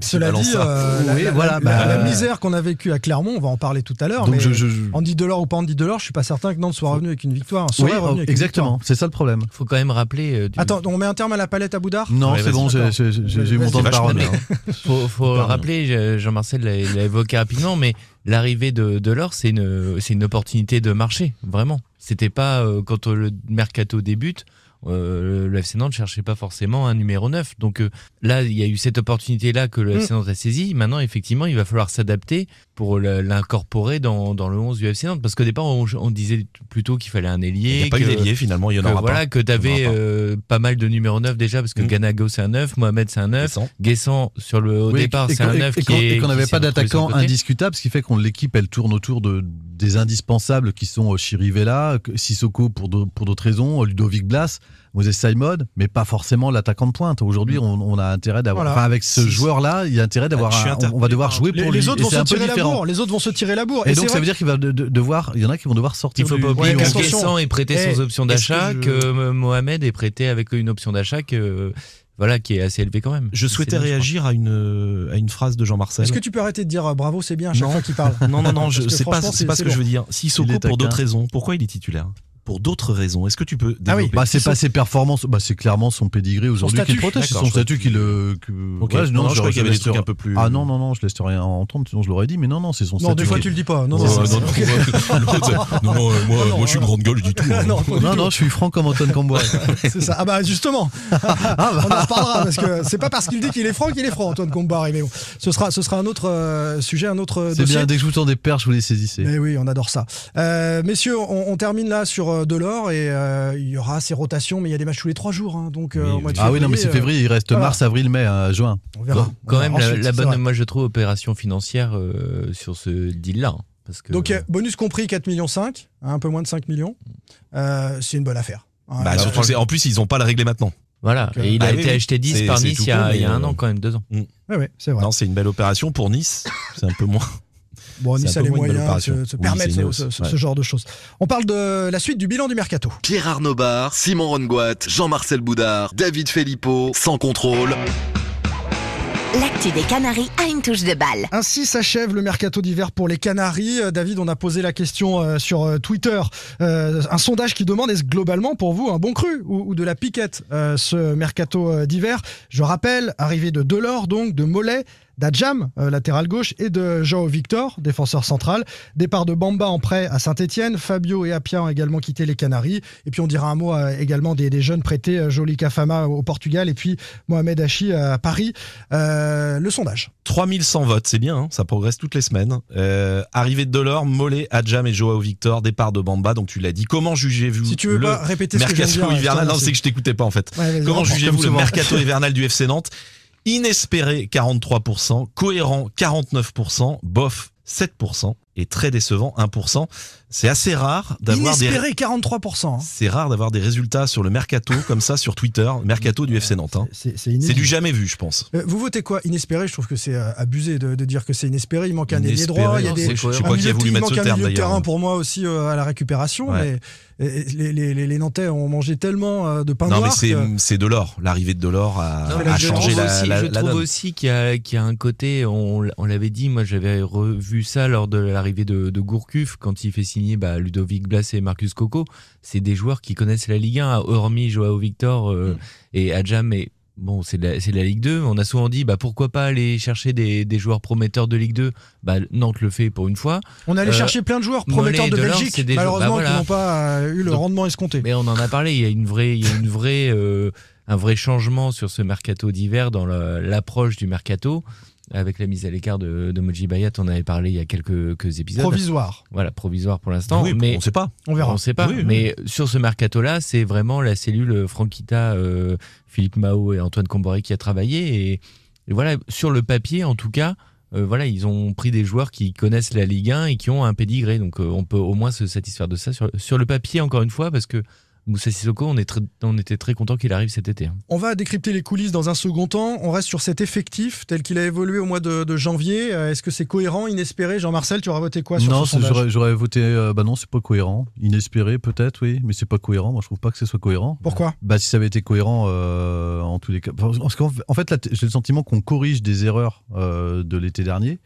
Cela dit, euh, la, Oui, la- voilà, la- bah, la misère qu'on a vécue à Clermont, on va en parler tout à l'heure. donc mais je, je- je- Andy Delors ou pas Andy Delors, je suis pas certain que Nantes soit revenu avec une victoire. Serait Oui, revenu avec une exactement, c'est ça le problème. Faut quand même rappeler. euh, du- Attends, on met un terme à la palette à Boudard? Non, Ouais, c'est bon, j'ai eu mon temps de parole. hein. faut, faut rappeler, je- Jean-Marcel l'a évoqué rapidement, mais l'arrivée de, l'or, c'est une, c'est une opportunité de marché, vraiment. C'était pas euh, quand le mercato débute, euh, le FC Nantes cherchait pas forcément un numéro 9. Donc euh, là, il y a eu cette opportunité-là que le Mm. FC Nantes a saisi. Maintenant, effectivement, il va falloir s'adapter pour l'incorporer dans, dans le 11 du FC Nantes. Parce qu'au départ, on, on disait plutôt qu'il fallait un ailier. Il n'y a pas eu que- d'ailier finalement, il y en que aura voilà, pas. que tu avais pas. euh, pas mal de numéros 9 déjà, parce que Mm. Ganago c'est un 9, Mohamed c'est un 9, Guessant sur le au Oui, départ c'est qu'on- un et- 9 et qui qu'on- est- et qu'on n'avait pas d'attaquant indiscutable, ce qui fait que l'équipe elle tourne autour de des indispensables qui sont euh, Chirivella, Sissoko pour d'autres raisons, Ludovic Blas, Moses Simon, mais pas forcément l'attaquant de pointe. Aujourd'hui, on, on a intérêt d'avoir, Voilà. enfin, avec ce joueur-là, il y a intérêt d'avoir, on- va devoir jouer Les, pour les lui. autres vont se tirer la bourre. Les autres vont se tirer la bourre. Et, donc ça veut dire qu'il va de- de- devoir, il y en a qui vont devoir sortir. Il faut du- pas Ouais, oublier. Guessant est prêté Eh, sans option que d'achat, je- que, Mohamed est prêté avec une option d'achat que voilà qui est assez élevée quand même. Je souhaitais bien, je réagir à une, à une phrase de Jean-Marcel. Est-ce que tu peux arrêter de dire euh, bravo, c'est bien à chaque Non. fois qu'il parle Non, non, non, c'est pas, pas ce que je veux dire. Sissoko, pour d'autres raisons, pourquoi il est titulaire? Pour d'autres raisons, est-ce que tu peux Ah oui, développer Bah, c'est pas ses performances, bah, c'est clairement son pédigré aujourd'hui qui le protège, c'est son je statut qui le. que- Ok. Ouais, Non, je croyais qu'il y avait des trucs un peu plus- Ah non, non, non, je laisse rien entendre, sinon je l'aurais dit, mais non, non, c'est son Non, statut. des fois qui- tu le dis pas. Non, Ouais, non, non, non, non, non, euh, moi, non, moi, je suis une non. grande gueule, je dis tout. hein. non, Non, non, je suis franc comme Antoine Camboire. c'est ça. Ah bah justement, on en reparlera parce que c'est pas parce qu'il dit qu'il est franc qu'il est franc, Antoine Combaré. Mais bon, ce sera, ce sera un autre euh, sujet, un autre C'est bien, dès que je vous tends des perches, vous les saisissez. Mais oui, on adore ça. Euh, messieurs, on termine là sur euh, Delors et euh, il y aura ces rotations, mais il y a des matchs tous les trois jours. hein, donc, euh, Oui, au mois de Ah oui, non, mais c'est euh, février, il reste voilà. mars, avril, mai, hein, juin. on verra. Quand, quand On même verra la, la bonne, moi je trouve opération financière euh, sur ce deal là. Parce que Donc, euh, bonus compris, 4 millions 5, hein, un peu moins de 5 millions. Euh, c'est une bonne affaire. hein. Bah, Euh, surtout que c'est- en plus, ils n'ont pas le réglé maintenant. voilà, donc, et il bah a oui, été oui. acheté 10 C'est- par Nice il y a, con, il y a mais, un euh, an quand même, deux ans. ouais, ouais, c'est vrai. Non, c'est une belle opération pour Nice. C'est un peu moins. Bon, Nice a les moyens de opération. se, Oui, permettre ce, Ineos, ce- ce ouais. genre de choses. On parle de la suite du bilan du mercato. Pierre Arnaud Bar, Simon Rongoat, Jean-Marcel Boudard, David Filippo, sans contrôle. L'actu des Canaries a une touche de balle. Ainsi s'achève le mercato d'hiver pour les Canaries. Euh, David, on a posé la question euh, sur euh, Twitter. Un sondage qui demande est-ce globalement pour vous un bon cru ou, de la piquette ce mercato d'hiver? Je rappelle, arrivée de Delors, donc de Mollet, d'Adjam, euh, latéral gauche, et de Joao Victor, défenseur central. Départ de Bamba en prêt à Saint-Etienne. Fabio et Apia ont également quitté les Canaries. Et puis on dira un mot euh, également des, des jeunes prêtés, euh, Jolie Kafama au Portugal et puis Mohamed Hachi à Paris. Euh, le sondage. 3100 votes, c'est bien, hein, ça progresse toutes les semaines. Euh, arrivée de Delors, Mollet, Adjam et Joao Victor, départ de Bamba, donc tu l'as dit. Comment jugez-vous Si tu veux le pas répéter ce que je viens de dire, hivernal Non, c'est que je t'écoutais pas en fait. Ouais, Comment jugez-vous le mercato hivernal du FC Nantes? Inespéré 43%, cohérent 49%, bof 7% très décevant 1%. C'est assez rare d'avoir des Inespéré 43%. hein. c'est rare d'avoir des résultats sur le mercato comme ça sur Twitter, mercato du FC Nantes. hein. C'est du jamais vu, je pense. Euh, Vous votez quoi? Inespéré Je trouve que c'est euh, abusé de, de dire que c'est inespéré. Il manque un ailier droit. Il y a des, c'est Je sais pas un qui a voulu mettre ce un terme d'ailleurs. terrain pour moi aussi euh, à la récupération. Ouais. Mais les, les- les- les Nantais ont mangé tellement de pain Non, mais c'est que- Delors. L'arrivée de Delors a, Non, a je changé la, aussi, la, je la trouve donne. aussi qu'il y, a- qu'il y a un côté, on, on l'avait dit, moi j'avais revu ça lors de l'arrivée de, de Gourcuff quand il fait signer bah, Ludovic Blas et Marcus Coco. C'est des joueurs qui connaissent la Ligue 1, hormis Joao Victor euh, et Adjam. Mais bon, c'est de, la- c'est de la Ligue 2. On a souvent dit bah, pourquoi pas aller chercher des, des joueurs prometteurs de Ligue 2. Bah, Nantes le fait pour une fois. on allait euh, chercher plein de joueurs prometteurs Mollet de et Belgique, des malheureusement, bah, qui n'ont pas euh, eu le Donc- rendement escompté. Mais on en a parlé, il y a une vraie, il y a une vraie, euh, un vrai changement sur ce mercato d'hiver dans l'approche du mercato. Avec la mise à l'écart de, de Moji Bayat, on avait parlé il y a quelques, quelques épisodes. Provisoire. Voilà, provisoire pour l'instant. Oui, mais on sait pas. On verra. on sait pas. Oui, oui. Mais sur ce mercato-là, c'est vraiment la cellule Franquita, euh, Philippe Mao et Antoine Comboré qui a travaillé. Et, et voilà, sur le papier, en tout cas, euh, voilà, ils ont pris des joueurs qui connaissent la Ligue 1 et qui ont un pédigré. Donc, euh, on peut au moins se satisfaire de ça sur, sur le papier, encore une fois, parce que Moussa Sissoko, on, est très- on était très content qu'il arrive cet été. hein. On va décrypter les coulisses dans un second temps. On reste sur cet effectif tel qu'il a évolué au mois de, de janvier. Euh, Est-ce que c'est cohérent, inespéré? Jean-Marcel, tu auras voté quoi sur non, ce c'est- sondage? j'aurais j'aurais voté. euh, bah non, c'est pas cohérent. Inespéré, peut-être, oui, mais c'est pas cohérent. Moi, je trouve pas que ce soit cohérent. Pourquoi? Bah, si ça avait été cohérent euh, en tous les cas. Parce qu'en en fait, là, j'ai le sentiment qu'on corrige des erreurs euh, de l'été dernier.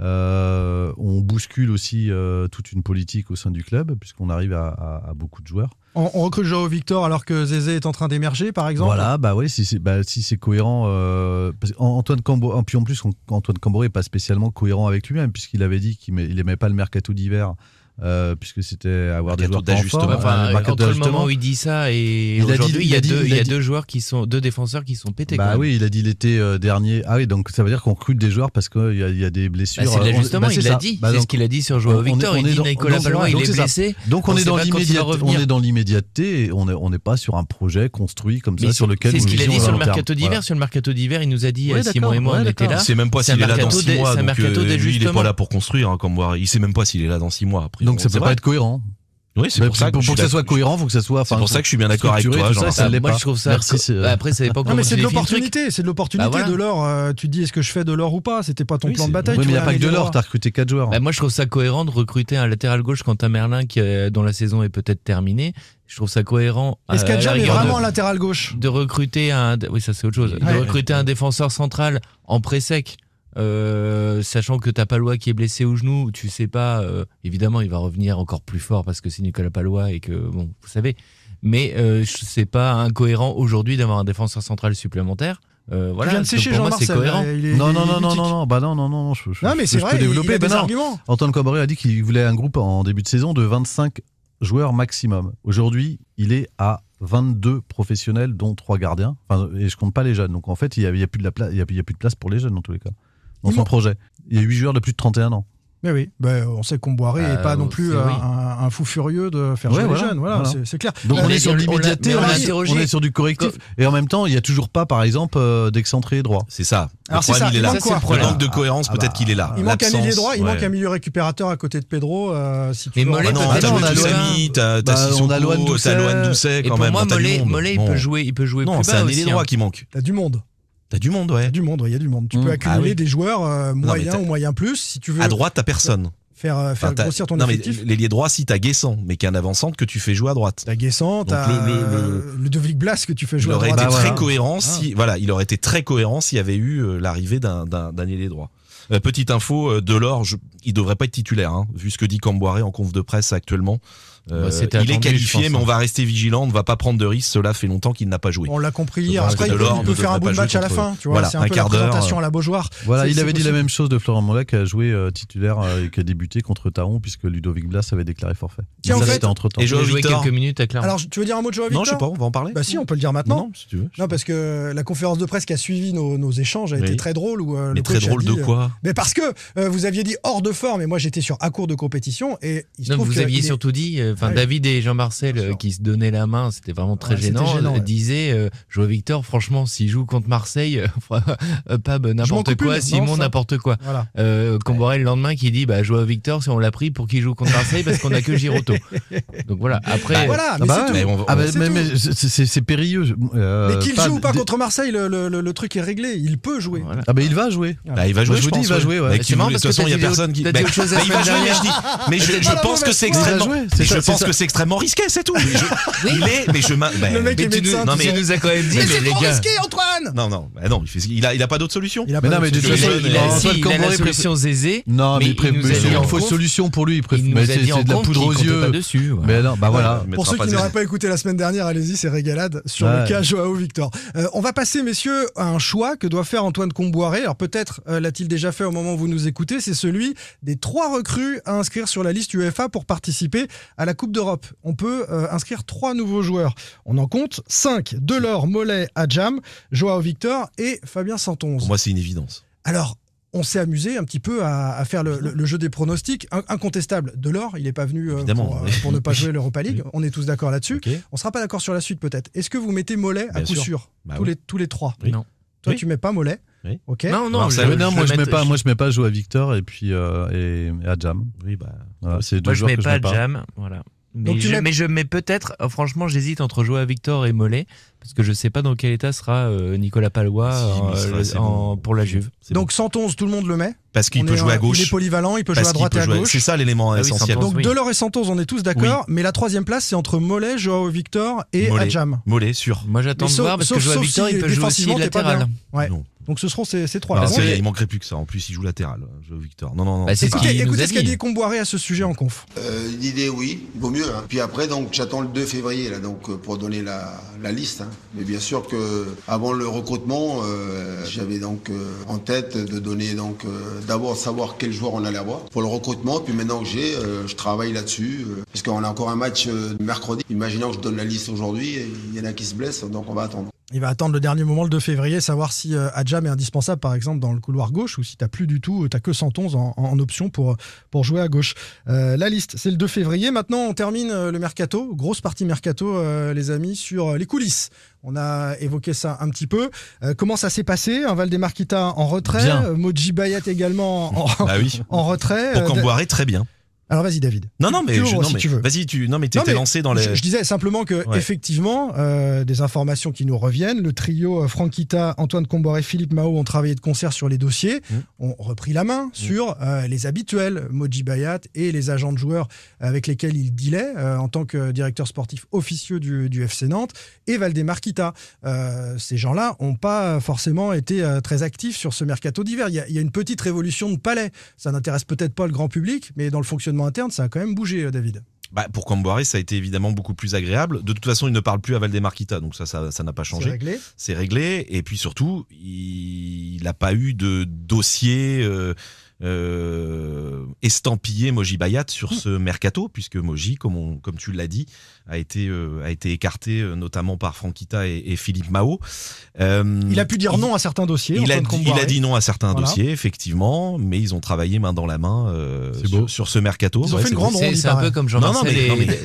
Euh, on bouscule aussi euh, toute une politique au sein du club, puisqu'on arrive à, à- à beaucoup de joueurs. on, on recrute Joao Victor alors que Zézé est en train d'émerger, par exemple? Voilà, bah oui, si c'est bah, si cohérent. euh, Antoine Cambo, puis en plus, Antoine Camboré n'est pas spécialement cohérent avec lui-même, puisqu'il avait dit qu'il n'aimait pas le mercato d'hiver euh, puisque c'était avoir des joueurs d'ajustement. Enfin, entre le moment où il dit ça et il aujourd'hui, il, y a deux joueurs qui sont deux défenseurs qui sont pétés. Bah oui, il a dit l'été euh, dernier. Ah oui, donc ça veut dire qu'on recrute des joueurs parce qu'il y, a des blessures. Bah, c'est euh, l'ajustement, bah, il l'a dit. Bah, c'est ce qu'il a dit sur Joao Victor. il dit Nicolas Palois, il est, blessé. Donc on, est dans l'immédiateté. On est dans l'immédiateté. On n'est pas sur un projet construit comme ça sur lequel. C'est ce qu'il a dit sur le mercato d'hiver. Sur le mercato d'hiver, il nous a dit Simon et moi on était là. C'est même pas s'il est là dans six mois. Il est pas là pour construire. Hein, comme Il sait même pas s'il est là dans six mois. Donc ça peut pas être cohérent. Oui, c'est pour, ça que pour, que ça soit cohérent, faut que ça soit. C'est pour ça que je suis bien d'accord avec toi. moi, je trouve ça. Euh, après, ça dépend. Non, mais c'est de l'opportunité. C'est de l'opportunité de l'or. Euh, tu dis, est-ce que je fais de l'or ou pas? C'était pas ton plan de bataille. Oui, mais il n'y a pas que de l'or. Tu as recruté 4 joueurs. Bah, moi, je trouve ça cohérent de recruter un latéral gauche quand t'as Merlin euh, dont la saison est peut-être terminée je trouve ça cohérent. Est-ce qu'Adjam est vraiment un latéral gauche? De recruter un, oui ça c'est autre chose. De recruter un défenseur central en pré sec. Euh, sachant que t'as Palois qui est blessé au genou, tu sais pas. Euh, évidemment, il va revenir encore plus fort parce que c'est Nicolas Palois et que bon, vous savez. Mais euh, c'est pas incohérent aujourd'hui d'avoir un défenseur central supplémentaire. Euh, voilà, je viens de pour moi, c'est cohérent. Il est, non, non, non, non, non, non, bah non, non, non, je, je, non, mais c'est vrai, peux développer. Il a des ben arguments. Antoine Cabré a dit qu'il voulait un groupe en début de saison de 25 joueurs maximum. Aujourd'hui, il est à 22 professionnels, dont 3 gardiens. Enfin, et je compte pas les jeunes. Donc en fait, il n'y a, a, plus de place, a, il y a plus de place pour les jeunes dans tous les cas dans son projet. Il y a 8 joueurs de plus de 31 ans. Mais oui, bah, on sait qu'on boirait et pas euh, non plus un, fou furieux de faire jouer les jeunes. C'est clair. Donc on, est sur l'immédiateté, on, on, on, est sur du correctif. Et en même temps, il n'y a toujours pas, par exemple, euh, d'excentré droit. C'est ça. Alors il est là. Ça, ah, manque de ah, cohérence, ah, peut-être qu'il est là. Il manque un milieu droit, il manque un milieu récupérateur à côté de Pedro. Euh, si tu Mais Mollet, bah, on a t'as Loane euh, Doucet quand même. Moi, Mollet, il peut jouer plus bas. Non, c'est un ailier droit hein. qui manque. T'as du monde. T'as du monde, ouais. Du monde, il y a du monde. Tu peux mm. accumuler ah des joueurs euh, moyens ou moyens plus si tu veux. À droite, t'as personne. Faire, euh, grossir ton non, effectif. L'ailier droit, si t'as Guessant, mais qu'un avant-centre que tu fais jouer à droite. T'as Guessant, t'as le, le, euh, Blas que tu fais jouer à droite. Il aurait été bah très cohérent si, ah. voilà, il aurait été très cohérent s'il y avait eu l'arrivée d'un, ailier droit. Petite info, Delors, je, il devrait pas être titulaire, hein, vu ce que dit Camboiré en conf de presse actuellement. Euh, bah, il est qualifié, mais on hein. va rester vigilant, on ne va pas prendre de risque. Cela fait longtemps qu'il n'a pas joué. On l'a compris hier. Après, il peut, peut faire un bout de match à la fin. Tu vois, c'est un, un peu quart la présentation à la Beaujoire. Voilà, il avait dit la même chose de Florent Mollet, qui euh, a joué euh, titulaire et qui a débuté contre Taron puisque Ludovic Blas avait déclaré forfait. Tiens, en entre temps. Et Joao joué quelques minutes à Clermont. Alors, tu veux dire un mot de Joao Victor Non, je ne sais pas, on va en parler. Bah si, on peut le dire maintenant. Non, si tu veux. Non, parce que la conférence de presse qui a suivi nos échanges a été très drôle. Mais très drôle de quoi Mais parce que vous aviez dit hors de forme et moi j'étais sur à court de compétition et vous aviez surtout dit David et Jean-Marcel euh, qui se donnaient la main, c'était vraiment très gênant, gênant euh, disaient euh, Joao Victor, franchement, s'il joue contre Marseille, euh, Pab bah, n'importe quoi, Simon n'importe quoi. Voilà. Le lendemain qui dit bah Joao Victor, si on l'a pris pour qu'il joue contre Marseille parce qu'on a que Giroto. Donc voilà. Bah, après, bah, bah, c'est périlleux. Mais qu'il joue ou pas contre Marseille, le, truc est réglé. Il peut jouer. Ah ben il va jouer. Bah, il va jouer. je vous dis, il va jouer. Ouais. C'est marrant parce que il y a personne qui. Mais je pense que c'est extrêmement. Je pense que c'est extrêmement risqué, c'est tout. Il est, mais je. Ben, le mec mais est médecin, non, mais, tu nous as quand même dit. Mais, mais c'est trop risqué, Antoine Non, non, non, il, fait, il, a, il a pas d'autre solution. Il a mais non, mais il a, si, il a la solution. Non, mais, il, il, faut une solution pour lui. Il nous a dit en de la poudre aux yeux. dessus. Mais non, bah voilà. Pour ceux qui n'auraient pas écouté la semaine dernière, allez-y, c'est régalade sur le cas Joao Victor. Euh, on va passer, messieurs, à un choix que doit faire Antoine Comboiré. Alors peut-être euh, l'a-t-il déjà fait au moment où vous nous écoutez, c'est celui des trois recrues à inscrire sur la liste UEFA pour participer à la la Coupe d'Europe, on peut euh, inscrire trois nouveaux joueurs. On en compte cinq. Delors, Mollet, Adjam, Joao Victor et Fabien Santonze. Moi, c'est une évidence. Alors, on s'est amusé un petit peu à, faire le, jeu des pronostics. Incontestable, Delors, il n'est pas venu euh, euh, pour, ne pas jouer l'Europa League. On est tous d'accord là-dessus. On ne sera pas d'accord sur la suite peut-être. Est-ce que vous mettez Mollet à coup sûr, bah tous, les, trois oui. Non. Toi, oui. tu mets pas Mollet Non, non, je, moi, je... moi, je mets pas, moi, jouer à Victor et puis euh. Oui, bah. Moi, je mets pas je. Jam, voilà. Mais, je, mets... mais je, mets peut-être, euh, franchement, j'hésite entre jouer à Victor et Mollet, parce que je ne sais pas dans quel état sera euh, Nicolas Palois euh, pour la Juve. Donc bon. 111, tout le monde le met Parce qu'il peut jouer à gauche. Il est polyvalent, il peut jouer à droite et à gauche. C'est ça l'élément ah essentiel. Donc. Delors et 111, on est tous d'accord, mais la troisième place, c'est entre Mollet, Joao Victor et Mollet. Adjam. Mollet, sûr. Moi j'attends de parce sauf, que Joao Victor, si il peut jouer aussi latéral. Donc ce seront ces, ces trois. Et- il manquerait plus que ça. En plus, il joue latéral, Joe Victor. Non, non, non. Bah, c'est Écoutez, qu'il nous écoutez a ce qu'a dit. dit Comboiré à ce sujet en conf? Euh, une idée, oui, il vaut mieux. hein. Puis après, donc j'attends le 2 février là, donc euh, pour donner la, la liste. hein. Mais bien sûr que avant le recrutement, euh, j'avais donc euh, en tête de donner donc euh, d'abord savoir quel joueur on allait avoir pour le recrutement. Puis maintenant que j'ai, euh, je travaille là-dessus euh, parce qu'on a encore un match euh, mercredi. Imaginons que je donne la liste aujourd'hui, et il y en a qui se blessent, donc on va attendre. Il va attendre le dernier moment, le 2 février, savoir si euh, Adjam est indispensable, par exemple, dans le couloir gauche, ou si t'as plus du tout, t'as que 111 en, en option pour, pour jouer à gauche. Euh, la liste, c'est le 2 février. Maintenant, on termine euh, le mercato, grosse partie mercato, euh, les amis, sur les coulisses. On a évoqué ça un petit peu. Euh, comment ça s'est passé? Un Valdemarquita en retrait, Moji Bayat également en, Bah oui. en retrait. Pour Camboiré, très bien. Alors vas-y, David. Non, non, mais, Tu je- non, mais vas-y, tu, non, mais mais lancé dans les. Je, je disais simplement que Ouais. effectivement, euh, des informations qui nous reviennent. Le trio euh, Franquita, Antoine Comboiré, Philippe Mao ont travaillé de concert sur les dossiers, Mmh. ont repris la main sur euh, les habituels, Moji Bayat et les agents de joueurs avec lesquels il dealait euh, en tant que directeur sportif officieux du, du FC Nantes, et Valdemar Kita. Ces gens-là n'ont pas forcément été très actifs sur ce mercato d'hiver. Il y, a, il y a une petite révolution de palais. Ça n'intéresse peut-être pas le grand public, mais dans le fonctionnement interne, ça a quand même bougé, euh, David. Bah, pour Camboiré, ça a été évidemment beaucoup plus agréable. De toute façon, il ne parle plus à Valdemarquita, donc ça, ça ça n'a pas C'est changé. réglé. C'est réglé. Et puis surtout, il n'a pas eu de dossier euh, euh, estampillé Moji Bayat sur ce mercato, puisque Moji, comme, on- comme tu l'as dit, a été, euh, a été écarté euh, notamment par Franquita et, et Philippe Mao. Euh, Il a pu dire non à certains dossiers. il a, dit, il Comboiré. a dit non à certains Voilà. dossiers, effectivement, mais ils ont travaillé main dans la main euh, beau. sur, sur ce mercato. Ils ont Ouais, fait c'est une grande C'est ronde, c'est un peu comme Jean-Marcel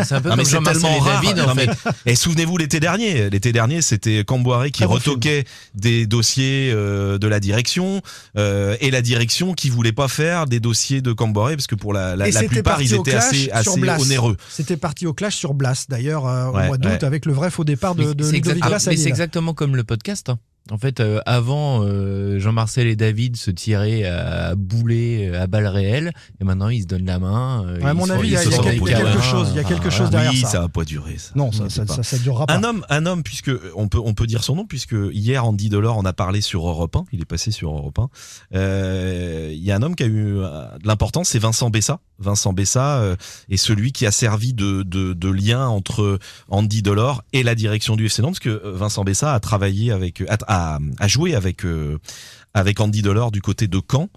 c'est un peu comme Jean-Marcel tellement et rare. David en Non, mais- fait. Et souvenez-vous l'été dernier, l'été dernier c'était Camboiré qui retoquait des dossiers euh, de la direction euh, et la direction qui voulait pas faire des dossiers de Camboiré parce que pour la, la, la c'était plupart parti ils au étaient clash assez, sur assez onéreux. C'était parti au clash sur Blas, d'ailleurs, euh, au mois d'août, ouais. avec le vrai faux départ de, de C'est Ludovic Blas mais c'est exactement comme le podcast. hein. En fait, euh, avant, euh, Jean-Marcel et David se tiraient à bouler euh, à balles réelles, et maintenant ils se donnent la main. euh, Ouais, à mon avis, il y a, quelque chose, il y a quelque Ah, chose derrière oui, ça. ça va pas durer. Ça. Non, ça, Ne ça, ça, ça durera pas. Un homme, un homme, puisque on peut, on peut dire son nom, puisque hier Andy Delors en a parlé sur Europe 1, il est passé sur Europe 1. Euh, Il y a un homme qui a eu de l'importance, c'est Vincent Bessa. Vincent Bessa est celui qui a servi de, de, de lien entre Andy Delors et la direction du FC Nantes, parce que Vincent Bessa a travaillé avec, a, a joué avec euh, avec Andy Delors du côté de Caen.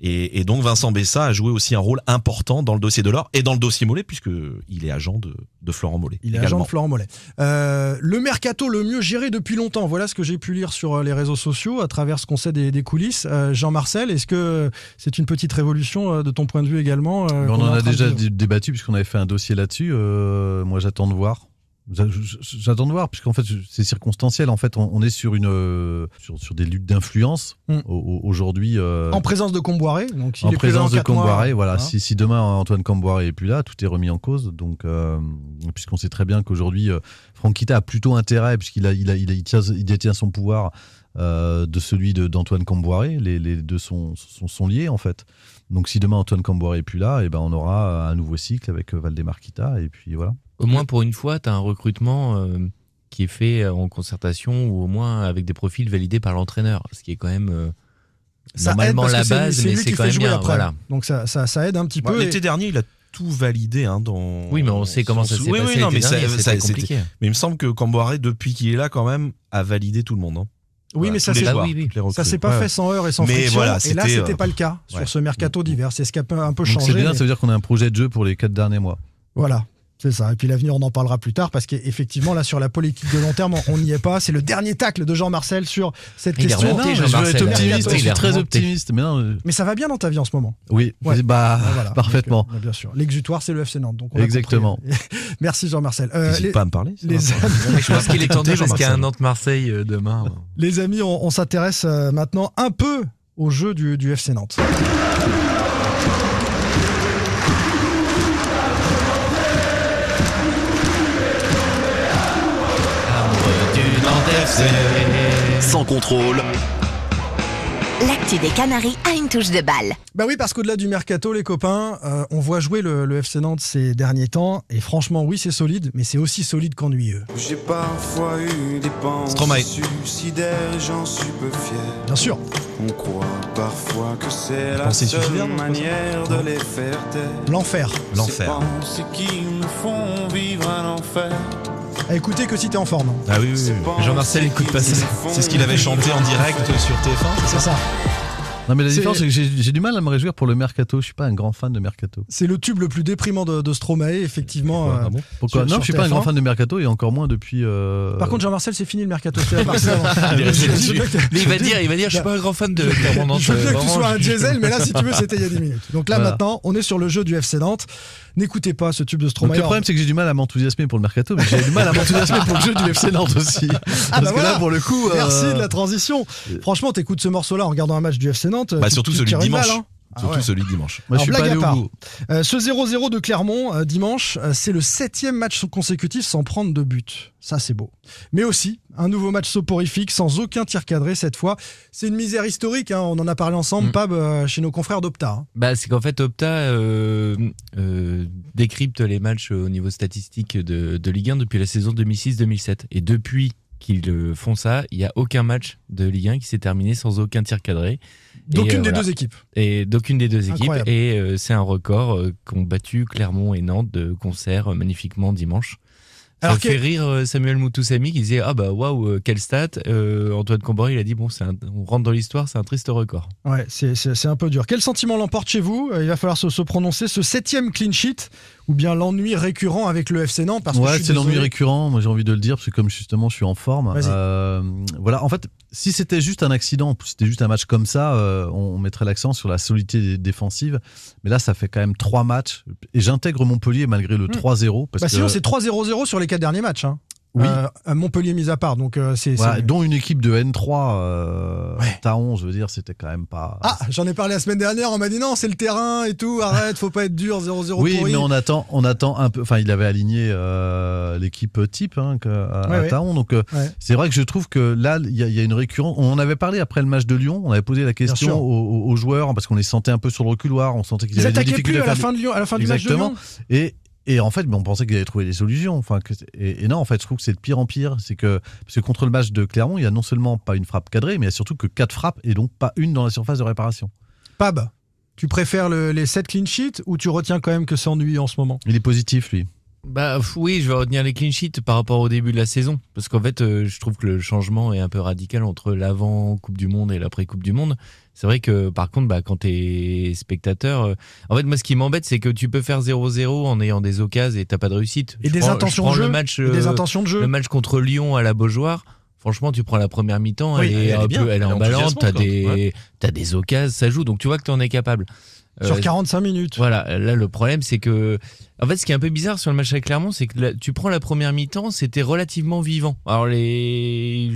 Et, et donc Vincent Bessa a joué aussi un rôle important dans le dossier Delors et dans le dossier Mollet, puisque il est agent de, de Florent Mollet. Il est également. agent de Florent Mollet. Euh, le mercato le mieux géré depuis longtemps. Voilà ce que j'ai pu lire sur euh, les réseaux sociaux à travers ce qu'on sait des, des coulisses. Euh, Jean-Marcel, est-ce que c'est une petite révolution de ton point de vue également euh, on en a déjà débattu puisqu'on avait fait un dossier là-dessus. Euh, moi, j'attends de voir. J'a- J'attends de voir puisqu'en fait c'est circonstanciel. En fait, on, on est sur une euh, sur, sur des luttes d'influence Mm. Au- aujourd'hui. euh, En présence de Comboiré. Donc, s'il en est présence de Comboiré, voilà. hein. Si, si demain Antoine Comboiré est plus là, tout est remis en cause. Donc, euh, puisqu'on sait très bien qu'aujourd'hui, Franquita a plutôt intérêt, puisqu'il a, il a, il a- il tient, il détient son pouvoir de celui d'Antoine Comboiré. Les, les deux sont, sont, sont liés en fait. Donc, si demain Antoine Comboiré est plus là, et ben on aura un nouveau cycle avec euh, Valdemar Kita, et puis voilà. Au moins pour une fois, tu as un recrutement euh, qui est fait en concertation ou au moins avec des profils validés par l'entraîneur, ce qui est quand même euh, Ça normalement aide parce la que c'est lui- base, mais c'est qui quand fait même jouer bien. après. Voilà. Donc ça, ça, ça aide un petit Bah, peu. L'été et- dernier, il a tout validé hein, dans. Oui, mais on sait comment ça s'est oui, passé Oui, non, mais dernier, ça- compliqué. Mais il me semble que Camboiré, depuis qu'il est là, quand même, a validé tout le monde. hein. Oui, Voilà, mais ça c'est oui, oui. Ça s'est pas Ouais, fait sans heurts et sans Mais friction. voilà, et là, c'était, euh, pas le cas ouais. sur ce mercato d'hiver. C'est ce qui a un peu changé. c'est bien, mais- ça veut dire qu'on a un projet de jeu pour les quatre derniers mois. Voilà. C'est ça. Et puis l'avenir, on en parlera plus tard parce qu'effectivement, là, sur la politique de long terme, on n'y est pas. C'est le dernier tacle de Jean-Marcel sur cette Il question. remonté, Non, mais je veux être optimiste, je suis très optimiste. Mais non, euh, Mais ça va bien dans ta vie en ce moment. oui, Ouais. bah, Ah, voilà. parfaitement. Donc, euh, bien sûr. L'exutoire, c'est le FC Nantes. Donc on a Exactement. Merci Jean-Marcel. Euh, N'hésite les, pas à me parler. les amis, je pense qu'il est tendu parce qu'il y a un. Nantes-Marseille euh, demain. les amis, on, on s'intéresse euh, maintenant un peu au jeu du, du FC Nantes. Sans contrôle. L'actu des Canaries a une touche de balle. Bah oui, parce qu'au-delà du mercato, les copains, euh, on voit jouer le, le FC Nantes ces derniers temps. Et franchement, oui, c'est solide, mais c'est aussi solide qu'ennuyeux. J'ai parfois eu des Stromae. pensées suicidaires, j'en suis peu fier. Bien sûr. On croit parfois que c'est la seule manière de les faire taire. L'enfer. L'enfer. Ces pensées qui me font vivre un enfer. À écouter que si t'es en forme. Ah oui, oui, oui. Jean-Marcel écoute pas ça. C'est ce qu'il avait chanté en direct sur TF1. C'est ça. Non, mais la différence, c'est que j'ai du mal à me réjouir pour le mercato. Je suis pas un grand fan de mercato. C'est le tube le plus déprimant de, de Stromae, effectivement. Ah euh, bon Pourquoi sur- Non, sur je suis pas un TF1. grand fan de mercato et encore moins depuis. euh, Par contre, Jean-Marcel, c'est fini le mercato. Il est resté Je- là-dessus. je- Mais il va dire, il va dire, je suis pas un grand fan de. Je veux bien que tu sois un diesel, mais là, si tu veux, c'était il y a 10 minutes. Donc là, Voilà. maintenant, on est sur le jeu du FC Nantes. N'écoutez pas ce tube de Donc Stromae. le problème, c'est que j'ai du mal à m'enthousiasmer pour le mercato, mais j'ai du mal à m'enthousiasmer pour le jeu du FC Nantes aussi. Ah Parce bah que voilà. là, pour le coup. euh, Merci de la transition. Franchement, t'écoutes ce morceau-là en regardant un match du FC Nantes. Bah, tu- surtout tu celui de dimanche. hein. Ah Surtout ouais. celui de dimanche. Moi, je Alors, suis pas blague allé à au part. bout. Euh, ce 0-0 de Clermont euh, dimanche, euh, c'est le septième match consécutif sans prendre de but. Ça, c'est beau. Mais aussi, un nouveau match soporifique sans aucun tir cadré cette fois. C'est une misère historique, hein, on en a parlé ensemble, Mm. Pab, euh, chez nos confrères d'Opta. hein. Bah, c'est qu'en fait, Opta euh, euh, décrypte les matchs au niveau statistique de, de Ligue 1 depuis la saison 2006-2007. Et depuis qu'ils euh, font ça, il n'y a aucun match de Ligue 1 qui s'est terminé sans aucun tir cadré. D'aucune euh, des voilà. deux équipes. Et d'aucune des deux équipes. Et euh, c'est un record euh, qu'ont battu Clermont et Nantes de concert magnifiquement dimanche. Ça Alors fait que- rire euh, Samuel Moutoussamy qui disait Ah bah waouh, euh, quelle stat Euh, Antoine Combory, il a dit Bon, c'est un- on rentre dans l'histoire, c'est un triste record. Ouais, c'est- un peu dur. Quel sentiment l'emporte chez vous? Il va falloir se, se prononcer. Ce septième clean sheet ou bien l'ennui récurrent avec le FC Nantes parce ouais, c'est l'ennui récurrent. Moi, j'ai envie de le dire parce que comme justement, je suis en forme. Euh, voilà. En fait, si c'était juste un accident, si c'était juste un match comme ça, euh, on, on mettrait l'accent sur la solidité dé- défensive. Mais là, ça fait quand même trois matchs et j'intègre Montpellier malgré le 3-0 parce Bah que sinon, c'est 3-0-0 sur les quatre derniers matchs. hein. Oui. Euh, Montpellier mis à part. Donc, euh, c'est. dont une équipe de N3 euh, Taon, je veux dire, c'était quand même pas. Ah, j'en ai parlé la semaine dernière. On m'a dit non, c'est le terrain et tout. Arrête, faut pas être dur. 0-0 Oui, pourri. mais on attend, on attend un peu. Enfin, il avait aligné euh, l'équipe type hein, que- à, Ouais, à. Taon. Donc, euh, c'est vrai que je trouve que là, il y, a- il y a une récurrence. On en avait parlé après le match de Lyon. On avait posé la question aux, joueurs parce qu'on les sentait un peu sur le reculoir. On sentait qu'ils Ils avaient des difficultés plus à la fin, de Lyon, à la fin du match de Exactement. Lyon. Et, et en fait, on pensait qu'ils avaient trouvé des solutions. Enfin, que- et, et non, en fait, je trouve que c'est de pire en pire. C'est que, parce que contre le match de Clermont, il y a non seulement pas une frappe cadrée, mais il y a surtout que quatre frappes et donc pas une dans la surface de réparation. Pab, tu préfères le- les 7 clean sheets ou tu retiens quand même que c'est ennuyeux en ce moment? Il est positif, lui. Bah oui, je vais retenir les clean sheets par rapport au début de la saison. Parce qu'en fait, euh, je trouve que le changement est un peu radical entre l'avant Coupe du Monde et l'après Coupe du Monde. C'est vrai que par contre, bah, quand t'es spectateur, euh, en fait, moi, ce qui m'embête, c'est que tu peux faire 0-0 en ayant des occasions et t'as pas de réussite. Et Je des prends- je intentions prends de le jeu. match, Et des euh, intentions de jeu. Le match contre Lyon à la Beaujoire. Franchement, tu prends la première mi-temps, Oui, elle, est elle est un bien, peu- elle est est emballante, t'as des, ouais. des occasions, ça joue, donc tu vois que t'en es capable. Sur Euh, 45 minutes. voilà, là le problème c'est que en fait ce qui est un peu bizarre sur le match avec Clermont, c'est que là, tu prends la première mi-temps, c'était relativement vivant. Alors les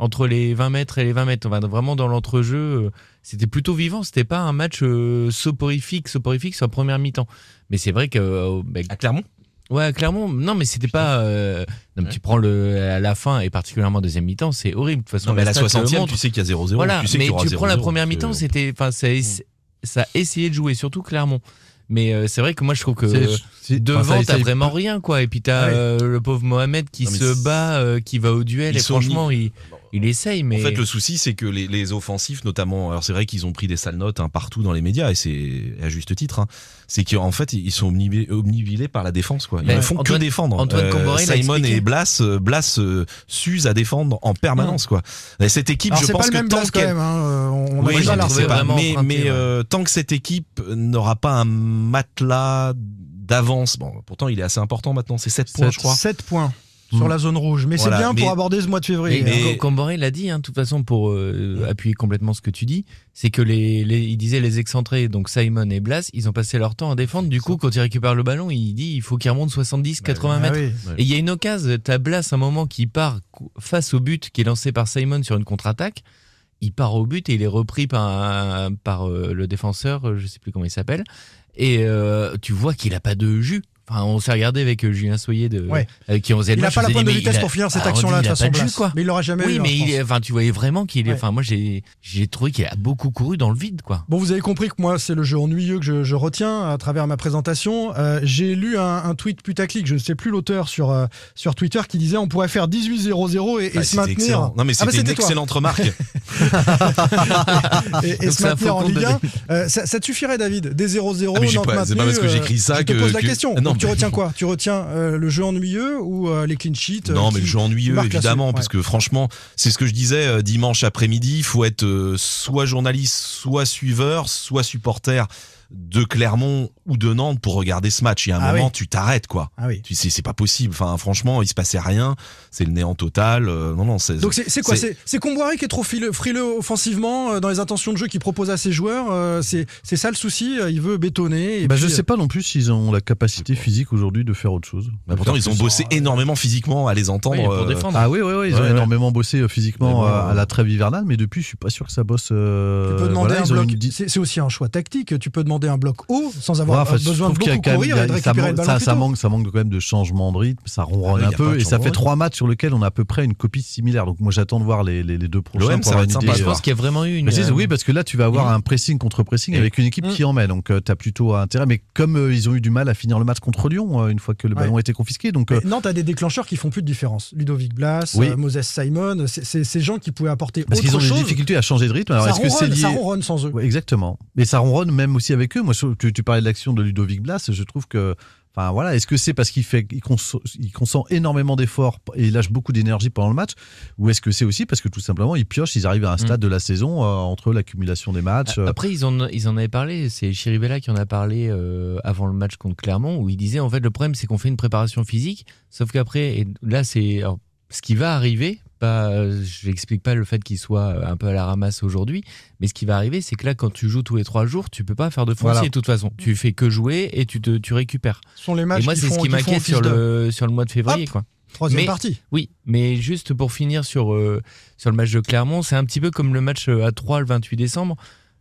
entre les 20 mètres et les 20 mètres, on va vraiment dans l'entrejeu, euh, c'était plutôt vivant, c'était pas un match euh, soporifique, soporifique sur la première mi-temps. Mais c'est vrai que euh, bah, À Clermont? Ouais, à Clermont, non, mais c'était pas. euh, non, mais Tu prends le à la fin et particulièrement deuxième mi-temps, c'est horrible. De toute façon, Non, mais à la stat le 60e, montre. tu sais qu'il y a 0-0. Voilà, tu sais mais tu prends la 0-0, première mi-temps, euh, c'était, enfin, ça, a ess- ça a essayé de jouer, surtout Clermont. Mais euh, c'est vrai que moi je trouve que devant t'as vraiment rien quoi. Et puis t'as euh, le pauvre Mohamed qui Non, se bat, qui va au duel Ils et franchement il, il essaye. Mais En fait, le souci, c'est que les, les offensifs, notamment, alors c'est vrai qu'ils ont pris des sales notes hein, partout dans les médias, et c'est à juste titre, hein, c'est qu'en fait, ils sont omnibi- omnibilés par la défense. Quoi. Ils Ben, ne font Antoine- que défendre. Antoine Comboré l'a Simon et Blas, euh, Blas euh, s'usent à défendre en permanence. Quoi. Et cette équipe, Alors, je pense pas le que même tant qu'elle- hein, euh, On oui, pas- vraiment mais, mais, euh, tant que cette équipe n'aura pas un matelas d'avance, bon, pourtant il est assez important maintenant, c'est 7 points, je crois. 7 points sur Mm. la zone rouge. Mais Voilà, c'est bien mais- pour aborder ce mois de février. Mais, hein. mais- Comboré l'a dit, hein, de toute façon, pour euh, appuyer complètement ce que tu dis, c'est que les, les, il disait les excentrés, donc Simon et Blas, ils ont passé leur temps à défendre. Du coup, quand ils récupèrent le ballon, il dit il faut qu'ils remontent 70, 80 Ah mètres. oui. Et il y a une occasion, t'as Blas un moment qui part face au but qui est lancé par Simon sur une contre-attaque. Il part au but et il est repris par, un- par euh, le défenseur, euh, je sais plus comment il s'appelle. Et euh, tu vois qu'il a pas de jus. Enfin, on s'est regardé avec euh, Julien Soyer de, Ouais. qui on faisait Il n'a pas la pointe de vitesse pour finir cette Ah, on action-là, de il a toute façon, quoi. Mais il l'aura jamais Oui, eu, hein, mais il est- enfin, tu voyais vraiment qu'il est. Ouais. Enfin, moi, j'ai, j'ai trouvé qu'il a beaucoup couru dans le vide, quoi. Bon, vous avez compris que moi, c'est le jeu ennuyeux que je, je retiens à travers ma présentation. Euh, J'ai lu un, un tweet putaclic, je ne sais plus l'auteur sur, euh, sur Twitter, qui disait on pourrait faire 18-0-0 et, et Ah, se c'était maintenir. excellent. Non, mais Ah bah, c'était une toi. excellente remarque. et, et Donc, se maintenir en Ligue de 1. Ça, ça te suffirait, David Des 0-0, Ah, c'est pas parce que j'écris ça je te que- pose la que- question. Donc, tu retiens quoi? Tu retiens euh, le jeu ennuyeux ou euh, les clean sheets euh, Non, mais le jeu ennuyeux, évidemment, parce que franchement, c'est ce que je disais euh, dimanche après-midi. Il faut être soit journaliste, soit suiveur, soit supporter de Clermont ou de Nantes pour regarder ce match. Il y a un Ah moment, oui. tu t'arrêtes, quoi. Ah oui. Tu sais, c'est pas possible. Enfin, franchement, il se passait rien. C'est le néant total. Euh, non, non, c'est. Donc c'est c'est quoi? C'est c'est Comboiré qui est trop frileux, frileux offensivement euh, dans les intentions de jeu qu'il propose à ses joueurs. euh, c'est c'est ça le souci? Il veut bétonner. Et Bah, puis, je sais pas non plus s'ils ont la capacité physique aujourd'hui de faire autre chose. Bah, pourtant, ils ont bossé énormément physiquement à les entendre. Oui, pour euh, défendre. Ah oui, oui, oui, ils Ouais, ont ouais. énormément bossé physiquement bon, à la trêve hivernale, mais depuis, je suis pas sûr que ça bosse. euh, Tu peux demander voilà, un bloc. une c'est aussi un choix tactique. Tu peux demander un bloc haut sans Ouais, avoir enfin, euh, besoin de y a beaucoup quand même- courir il y a- et de ça, ça, manque, ça manque quand même de changement de rythme, ça ronronne Ah oui, un peu, et ça fait trois matchs sur lesquels on a à peu près une copie similaire. Donc moi j'attends de voir les, les, les deux prochains. Pour ça va avoir être une sympa Je euh, pense qu'il y a vraiment eu une. mais c'est- euh, oui, parce que là, tu vas avoir un pressing contre pressing Et- avec une équipe Mm. qui en met. Donc, tu as plutôt intérêt. Mais comme euh, ils ont eu du mal à finir le match contre Lyon, euh, une fois que le ballon a été confisqué. Donc, euh, Mais Nantes a des déclencheurs qui font plus de différence. Ludovic Blas, Oui. euh, Moses Simon, c'est- c'est ces gens qui pouvaient apporter parce qu'ils ont des difficultés à changer de rythme. Alors, ça, est-ce que c'est lié ça ronronne sans eux. Exactement. Mais ça ronronne même aussi avec Moi, tu, tu parlais de l'action de Ludovic Blas. Je trouve que, enfin voilà, est-ce que c'est parce qu'il fait, il, conso- il consent énormément d'efforts et il lâche beaucoup d'énergie pendant le match, ou est-ce que c'est aussi parce que tout simplement ils piochent, ils arrivent à un stade de la saison euh, entre l'accumulation des matchs. euh, Après, ils en, ils en avaient parlé, c'est Chiribella qui en a parlé euh, avant le match contre Clermont, où il disait en fait le problème c'est qu'on fait une préparation physique, sauf qu'après, et là c'est ce qui va arriver, pas, je n'explique pas le fait qu'il soit un peu à la ramasse aujourd'hui, mais ce qui va arriver c'est que là quand tu joues tous les trois jours, tu peux pas faire de foncier Voilà. de toute façon, tu fais que jouer et tu, te, tu récupères. Ce sont les matchs et moi c'est ce qui m'inquiète sur de- le, sur le mois de février. Hop. quoi. Troisième Mais- partie. Oui, mais juste pour finir sur, euh, sur le match de Clermont, c'est un petit peu comme le match euh, à 3 le 28 décembre.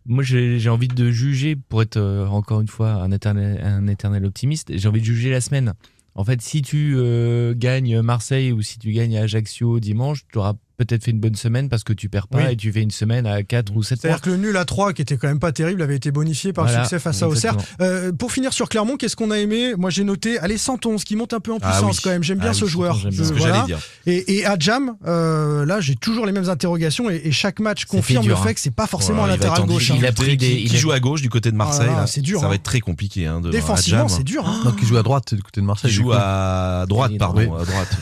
Moi, j'ai j'ai envie de juger, pour être euh, encore une fois un éternel, un éternel optimiste, j'ai envie de juger la semaine. En fait, si tu euh, gagnes Marseille ou si tu gagnes Ajaccio dimanche, tu auras peut-être fait une bonne semaine parce que tu perds pas Oui. et tu fais une semaine à 4 ou 7 points. C'est-à-dire que le nul à 3, qui était quand même pas terrible, avait été bonifié par Voilà, le succès face à Auxerre. Euh, pour finir sur Clermont, qu'est-ce qu'on a aimé? Moi, j'ai noté, allez, Santonce, qui monte un peu en Ah puissance oui. quand même. J'aime bien Ah ce oui, joueur. Je- bien. C'est ce que voilà. j'allais dire. Et, et Adjam, euh, là, j'ai toujours les mêmes interrogations et, et chaque match Ça fait confirme dur, le fait hein. que c'est pas forcément Voilà, il latéral gauche. hein. Il a difficulté. pris des- Qui, il a- joue à gauche du côté de Marseille. Ah là. c'est dur, Ça hein. va être très compliqué. Hein, Défensivement, c'est dur. hein. donc, ils jouent à droite du côté de Marseille. du joue à droite, pardon, à droite.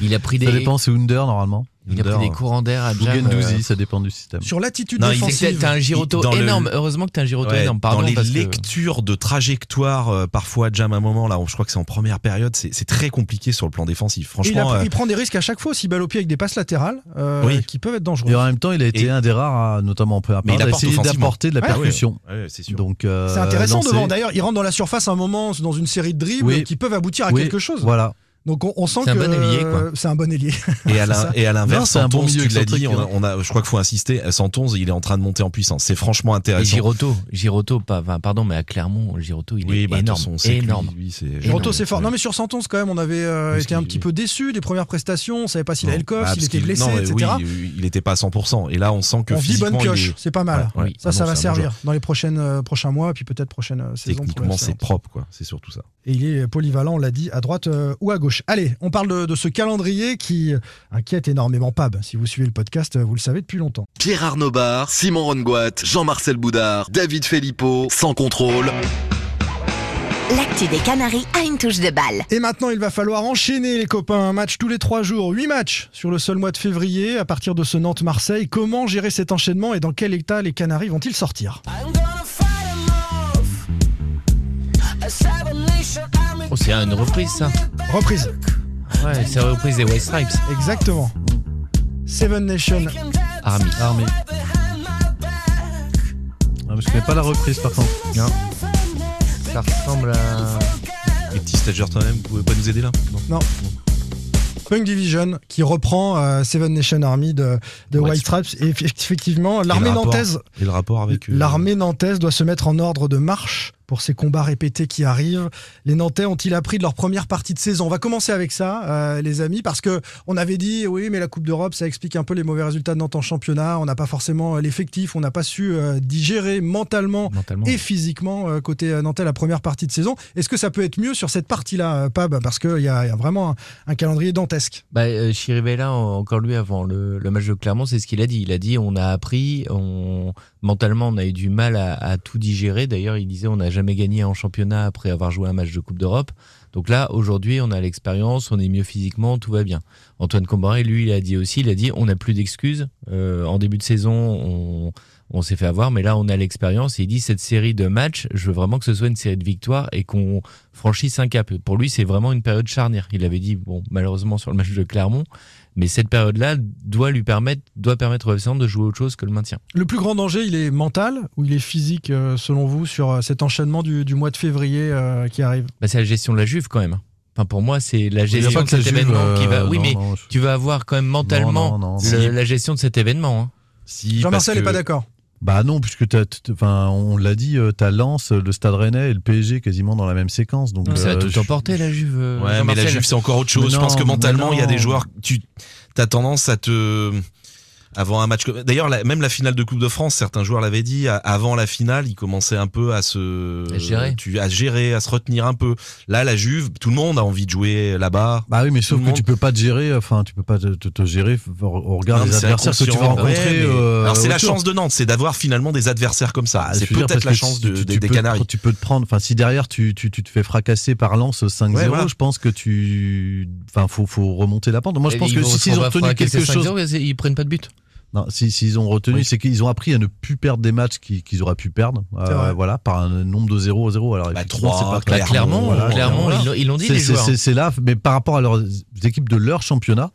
Il a pris Ça des, dépend, c'est Under normalement. Il a pris des courants d'air à Jam. Gendouzi, euh, ça dépend du système. Sur l'attitude défensive. t'as un giroto Dans le- énorme. Heureusement que t'as un giroto Ouais, énorme. Pardon, dans les parce que- lectures de trajectoire, euh, parfois Jam à un moment là, je crois que c'est en première période, c'est très compliqué sur le plan défensif. il, Franchement, a- euh, il prend des risques à chaque fois aussi, balle au pied avec des passes latérales euh, Oui. qui peuvent être Et dangereuses. en même temps, il a été Et- un des rares, à, notamment en première période, à essayer d'apporter de la percussion. ouais, c'est sûr. Donc, euh, C'est intéressant devant. D'ailleurs, il rentre dans la surface à un moment dans une série de dribbles qui peuvent aboutir à quelque chose. Voilà. Donc on, on sent que bon euh, c'est un bon ailier. Et à et l'inverse, c'est un bon milieu tu l'as dit, on a, hein. on a- je crois qu'il faut insister. Santon, il est en train de monter en puissance. C'est franchement Et intéressant. Giroto, Giroto, pas, enfin, pardon, mais à Clermont, Giroto, il oui, est bah, énorme, façon, lui, énorme. lui, c'est- Giroto, c'est fort. ouais. Non, mais sur Santon, quand même, on avait euh, été un petit peu déçus des premières prestations. On savait pas s'il avait le coffre, Bah, s'il était blessé, non, etc. Oui, il n'était pas à 100%. Et là, on sent que on dit bonne pioche, est- c'est pas mal. Ça, Ah ça va servir dans les prochaines, euh, prochains mois, puis peut-être prochaine euh, saison. Techniquement, c'est propre, quoi. C'est surtout ça. Et il est polyvalent, on l'a dit, à droite euh, ou à gauche. Allez, on parle de, de ce calendrier qui euh, inquiète énormément Pab. Si vous suivez le podcast, euh, vous le savez depuis longtemps. Pierre Arnaud Bar, Simon Rongoat, Jean-Marcel Boudard, David Filippo, sans contrôle. L'actu des Canaries a une touche de balle. Et maintenant, il va falloir enchaîner les copains. Un match tous les trois jours, huit matchs sur le seul mois de février à partir de ce Nantes-Marseille. Comment gérer cet enchaînement et dans quel état les Canaries vont-ils sortir? Oh, c'est une reprise, ça. Reprise. Ouais, c'est la reprise des White Stripes. Exactement. Seven Nation Army. Army. Ah, je connais pas la reprise par contre. Non. Ça ressemble à. Les petits stagiaires toi-même, vous pouvez pas nous aider là? Non. Punk Division qui reprend euh, Seven Nation Army de, de White Stripes. Et eff- effectivement, l'armée nantaise, Et le rapport avec. euh, l'armée nantaise doit se mettre en ordre de marche pour ces combats répétés qui arrivent. Les Nantais ont-ils appris de leur première partie de saison? On va commencer avec ça, euh, les amis, parce que on avait dit oui, mais la Coupe d'Europe, ça explique un peu les mauvais résultats de Nantes en championnat. On n'a pas forcément euh, l'effectif, on n'a pas su euh, digérer mentalement, et physiquement euh, côté Nantais la première partie de saison. Est-ce que ça peut être mieux sur cette partie-là, Pab? Parce qu'il y, y a vraiment un, un calendrier dantesque. Bah, Chirivella, encore lui, avant le, le match de Clermont, c'est ce qu'il a dit. Il a dit on a appris, on, mentalement, on a eu du mal à, tout digérer. D'ailleurs, il disait on n'a jamais gagné en championnat après avoir joué un match de Coupe d'Europe. Donc là, aujourd'hui, on a l'expérience, on est mieux physiquement, tout va bien. Antoine Comboiré, lui, il a dit aussi, il a dit on n'a plus d'excuses. Euh, en début de saison, on, s'est fait avoir, mais là, on a l'expérience. Il dit cette série de matchs, je veux vraiment que ce soit une série de victoires et qu'on franchisse un cap. Pour lui, c'est vraiment une période charnière. Il avait dit, bon, malheureusement sur le match de Clermont, mais cette période-là doit lui permettre, doit permettre au FC de jouer autre chose que le maintien. Le plus grand danger, il est mental ou il est physique, euh, selon vous, sur euh, cet enchaînement du, du mois de février euh, qui arrive? Bah, c'est la gestion de la Juve quand même. Enfin, pour moi, c'est la gestion de cet Juve, événement qui va. euh, Oui, non, mais non, je- tu vas avoir quand même mentalement non, non, le- non. la gestion de cet événement. hein. Si, Jean-Marcel n'est que- pas d'accord. Bah non, puisque t'as, t- enfin, on l'a dit, euh, t'as Lens, le Stade Rennais et le PSG quasiment dans la même séquence. Donc Ça va euh, tout je- emporter la Juve. euh, Ouais, mais la. Juve, c'est encore autre chose. Je pense que mentalement, il y a des joueurs, tu as tendance à te. Avant un match comme. D'ailleurs, la- même la finale de Coupe de France, certains joueurs l'avaient dit, avant la finale, ils commençaient un peu à se. À gérer. Tu, à gérer, à se retenir un peu. Là, la Juve, tout le monde a envie de jouer là-bas. Bah oui, mais sauf que tu peux pas te gérer, enfin, tu peux pas te, te- te gérer au, regard Non, des adversaires que tu vas rencontrer. Ouais, euh, Alors, c'est la chance de Nantes, c'est d'avoir finalement des adversaires comme ça. Ah, c'est peut-être la chance de- tu- des, tu des peux- Canaries. Tu peux te prendre, enfin, si derrière tu, tu, tu te fais fracasser par Lens 5-0, Ouais, voilà. je pense que tu, enfin, faut, faut remonter la pente. Moi, je pense que s'ils ont retenu quelque 5-0, chose, ils prennent pas de but. Non, si, s'ils ont retenu, Oui. c'est qu'ils ont appris à ne plus perdre des matchs qu'ils, auraient pu perdre, euh, voilà, par un nombre de 0-0. Alors, Bah, effectivement, trois, c'est pas Clairement, Bah, clairement, voilà, clairement, voilà. ils l'ont- dit C'est- les c'est- joueurs. C'est c'est là, mais par rapport à leurs équipes de leur championnat,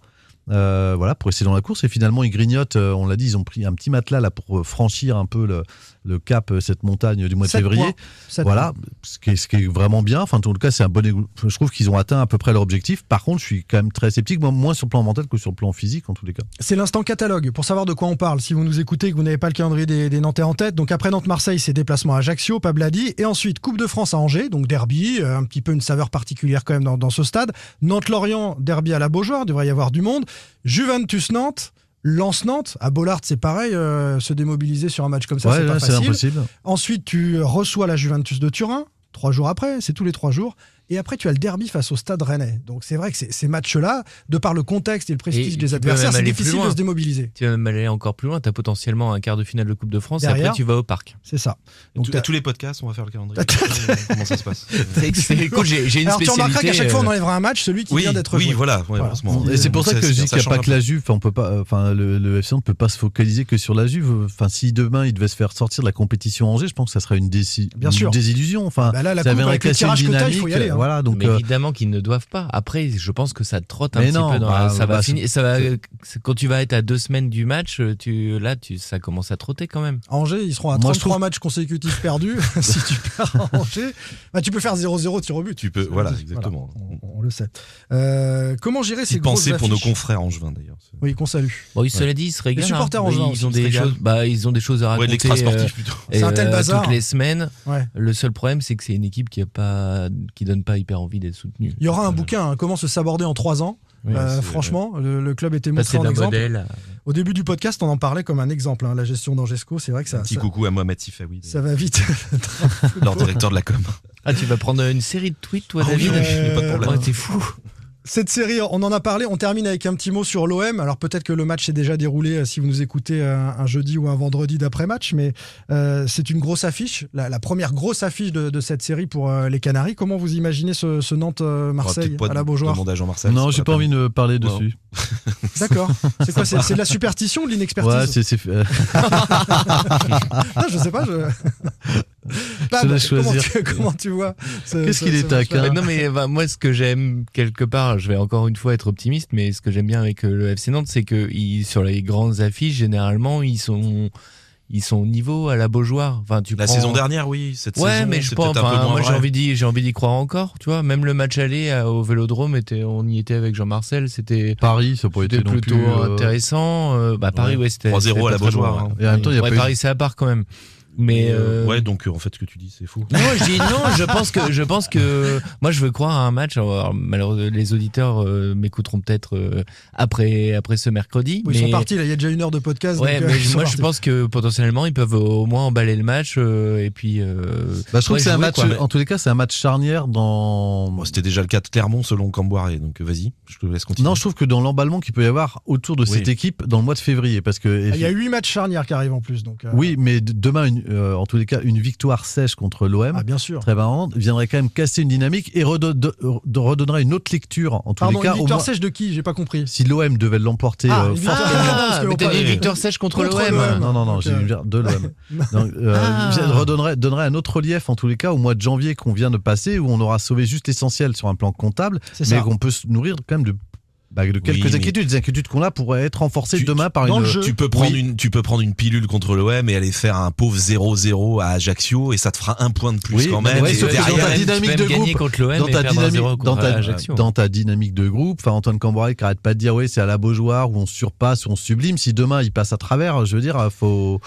euh, voilà, pour essayer dans la course. Et finalement, ils grignotent, euh, on l'a dit, ils ont pris un petit matelas là pour franchir un peu le, le cap, euh, cette montagne du mois de février. Voilà, ce qui, est, ce qui est vraiment bien. Enfin, en tout cas, c'est un bon. Je trouve qu'ils ont atteint à peu près leur objectif. Par contre, je suis quand même très sceptique, moi, moins sur le plan mental que sur le plan physique, en tous les cas. C'est l'instant catalogue pour savoir de quoi on parle. Si vous nous écoutez et que vous n'avez pas le calendrier des, des Nantais en tête, donc après Nantes-Marseille, c'est déplacement à Ajaccio, Pabladi, et ensuite Coupe de France à Angers, donc derby, euh, un petit peu une saveur particulière quand même dans, dans ce stade. Nantes-Lorient, derby à la Beaujoire, devrait y avoir du monde. Juventus-Nantes. Lance-Nantes, à Bollard c'est pareil, euh, se démobiliser sur un match comme ça, ouais, c'est pas facile. impossible. Ensuite, tu reçois la Juventus de Turin, trois jours après, c'est tous les trois jours. Et après, tu as le derby face au Stade Rennais. Donc c'est vrai que ces- ces matchs-là, de par le contexte et le prestige Et des tu adversaires, c'est difficile de se démobiliser. Tu vas même aller encore plus loin. Tu as potentiellement un quart de finale de Coupe de France et Derrière. après tu vas au parc. C'est ça. Donc, t'as- à tous les podcasts, on va faire le calendrier. Comment ça se passe Écoute, j'ai j'ai une Alors tu remarqueras spécialité. qu'à chaque fois, on euh, enlèvera un match, celui qui Oui, vient d'être oui, joué. voilà, ouais, Voilà. Et c'est pour ça que je dis qu'il n'y a pas que la Juve. Enfin, on peut pas. Enfin, le, le FC Nantes ne peut pas se focaliser que sur la Juve. Enfin, si demain il devait se faire sortir de la compétition Angers, je pense que ça serait une, déci- Bien une sûr. désillusion. Enfin, Bah là, la ça coupe, avec le tirage que il faut y dynamique, aller, hein. Voilà, donc. mais euh, évidemment qu'ils ne doivent pas. Après, je pense que ça trotte un Mais petit non, peu dans bah, ça va bah, finir. Ça va, quand tu vas être à deux semaines du match, tu, là, tu, ça commence à trotter quand même. Angers, ils seront à Moi, 33 je trouve- matchs consécutifs perdus. si tu perds à Angers, bah, tu peux faire 0-0 tir au but. Tu peux, voilà, exactement. on, on le sait. Euh, comment gérer ces grosses pensée pour nos affiches confrères angevins d'ailleurs. Oui, qu'on salue. Bon, ils cela dit, ils se régalent. supporters hein. angevins ils ont se des choses, bah, ils ont des choses à Ouais, raconter. euh, et, C'est un tel euh, bazar. Toutes les semaines. Ouais. Le seul problème, c'est que c'est une équipe qui a pas, qui donne pas hyper envie d'être soutenue. Il y aura un bouquin, hein, comment se saborder en 3 ans. Oui, Euh, franchement, le, le club était montré en exemple. modèle. Au début du podcast, on en parlait comme un exemple. hein, la gestion d'Angesco, c'est vrai que ça, Un petit ça, coucou à Mohamed Tifaoui, ça va vite. leur directeur de la com. Ah, tu vas prendre une série de tweets, toi, oui, David oui, problème. Ouais, T'es fou. Cette série, on en a parlé, on termine avec un petit mot sur l'OM. Alors peut-être que le match s'est déjà déroulé euh, si vous nous écoutez euh, un jeudi ou un vendredi d'après-match, mais euh, c'est une grosse affiche, la, la première grosse affiche de, de cette série pour euh, les Canaries. Comment vous imaginez ce, ce Nantes-Marseille pas à la Beaujoire? non, j'ai pas la envie de parler Non. dessus. D'accord. C'est quoi C'est de la superstition ou de l'inexpertise? Ouais, c'est. euh, je sais pas. Je... Comment, choisir. tu, comment tu vois ce- Qu'est-ce ce- qu'il est taquin. Non mais bah, moi ce que j'aime quelque part, je vais encore une fois être optimiste, mais ce que j'aime bien avec euh, le FC Nantes, c'est que ils- sur les grandes affiches, généralement, ils sont ils sont au niveau à la Beaujoire. Enfin, tu La prends- saison dernière, oui. Cette Ouais, saison, mais je pense. enfin, moi, j'ai envie d'y, j'ai envie d'y croire encore. Tu vois, même le match aller euh, au Vélodrome, était, on y était avec Jean-Marcel, c'était. Paris, ça pourrait être plutôt plus. euh, intéressant. Euh, bah, Paris, ouais. ouais, c'était. 3-0 c'était à la Beaujoire, hein. ouais. Et en même temps, il y a Ouais, pas eu- Paris, c'est à part quand même. Mais euh, ouais, donc euh, en fait, ce que tu dis, c'est faux. Non, je dis non. Je pense que je pense que moi je veux croire à un match. Alors, malheureusement, les auditeurs euh, m'écouteront peut-être euh, après après ce mercredi. Oui, Ils sont partis, là, il y a déjà une heure de podcast. Ouais, donc, euh, mais sont moi je pense que potentiellement ils peuvent au moins emballer le match euh, et puis. euh, Bah, je trouve que c'est un match, quoi. en tous les cas, c'est un match charnière dans. Bon, C'était déjà le cas de Clermont selon Camboiré, donc euh, vas-y, je te laisse continuer. Non, je trouve que dans l'emballement qu'il peut y avoir autour de Oui. cette équipe dans le mois de février, parce que Ah, Il y a huit matchs charnières qui arrivent en plus. Donc, euh, oui, mais demain, une- euh, en tous les cas, une victoire sèche contre l'OM, Ah, bien sûr. très marrante, viendrait quand même casser une dynamique et redonnerait une autre lecture. En tous Pardon, les cas, une au victoire moins, sèche de qui? J'ai pas compris. si l'OM devait l'emporter Ah, euh, Ah, mais t'as parle- dit victoire sèche contre, Contre l'OM. Non, non, non, Ok. j'ai de l'OM. Euh, Ah. redonnerait, donnerait un autre relief, en tous les cas, au mois de janvier qu'on vient de passer, où on aura sauvé juste l'essentiel sur un plan comptable, C'est mais qu'on peut se nourrir quand même de, bah, de quelques inquiétudes. Des inquiétudes qu'on a pourraient être renforcées Tu- demain par une. Tu peux prendre Oui. une, tu peux prendre une pilule contre l'OM et aller faire un pauvre 0-0 à Ajaccio et ça te fera un point de plus Oui, quand même. ouais, Et derrière, dans ta dynamique de groupe, contre l'OM dans ta dynamique, 0 dans ta, Ajaccio. dans ta dynamique de groupe, enfin Antoine Camboire qui arrête pas de dire oui c'est à la Beaujoire où on se surpasse, où on sublime. Si demain il passe à travers, je veux dire, faut.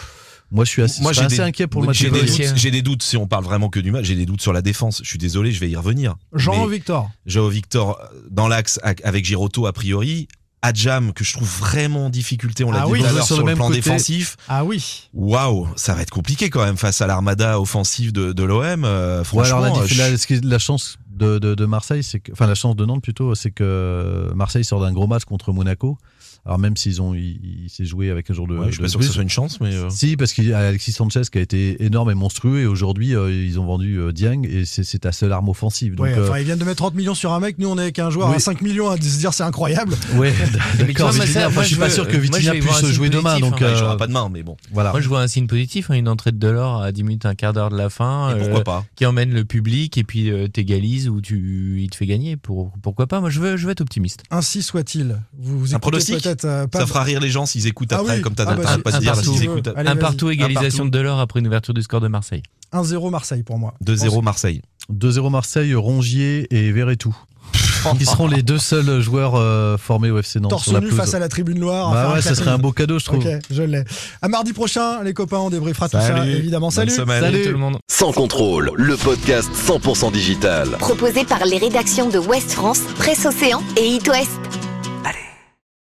Moi je suis assez, Moi, inquiet pour le match. j'ai de des, doutes, j'ai des doutes si on parle vraiment que du match. J'ai des doutes sur la défense. Je suis désolé, je vais y revenir. Jean Mais Victor. Joao Victor euh, dans l'axe avec Giroto a priori. Adjam que je trouve vraiment en difficulté, on l'a Ah dit oui, tout à l'heure sur sur, le le même plan côté. défensif. Ah oui. Waouh, ça va être compliqué quand même face à l'armada offensive de, de l'OM. euh, Ouais, franchement, alors la, euh, la- chance de, de- de Marseille, c'est que, enfin la chance de Nantes plutôt, c'est que Marseille sort d'un gros match contre Monaco. Alors même s'ils ont, il, il s'est joué avec un jour de. ouais, je suis de pas sûr que ce soit une chance, mais euh, Si, parce qu'il y a Alexis Sanchez qui a été énorme et monstrueux, et aujourd'hui euh, ils ont vendu euh, Dieng, et c'est ta seule arme offensive. Donc, Ouais, euh, enfin, ils viennent de mettre 30 millions sur un mec. Nous, on est avec un joueur Oui. à 5 millions à se dire c'est incroyable. ouais, d'accord. enfin, moi, je suis pas sûr que Vitinha puisse signe jouer demain. positif, Donc, hein. il jouera pas demain, mais bon, voilà. Moi je vois un signe positif, hein, une entrée de Delors à 10 minutes, un quart d'heure de la fin, Et pourquoi euh, pas qui emmène le public et puis euh, t'égalises ou tu il te fait gagner. Pour, pourquoi pas Moi je veux je veux être optimiste. Ainsi soit-il. Vous, vous Un pronostic? Peut-être euh, pas. Ça fera rire les gens s'ils écoutent Ah après, oui. comme t'as Ah bah, pas de Un dire partout. écoutent. Allez, un partout, égalisation partout. de Delors après une ouverture du score de Marseille. 1-0 Marseille pour moi. 2-0 Marseille. 2-0 Marseille, Rongier et Verretou. Qui seront les deux seuls joueurs euh, formés au FC Nantes Torse sur la nu face à la tribune noire. à Bah ouais, ça serait un beau cadeau, je trouve. Ok, je l'ai. À mardi prochain, les copains, on débriefera tout ça, Salut. évidemment. Salut. semaine. Salut tout le monde. Sans contrôle, le podcast 100% digital. Proposé par les rédactions de Ouest France, Presse Océan et It West.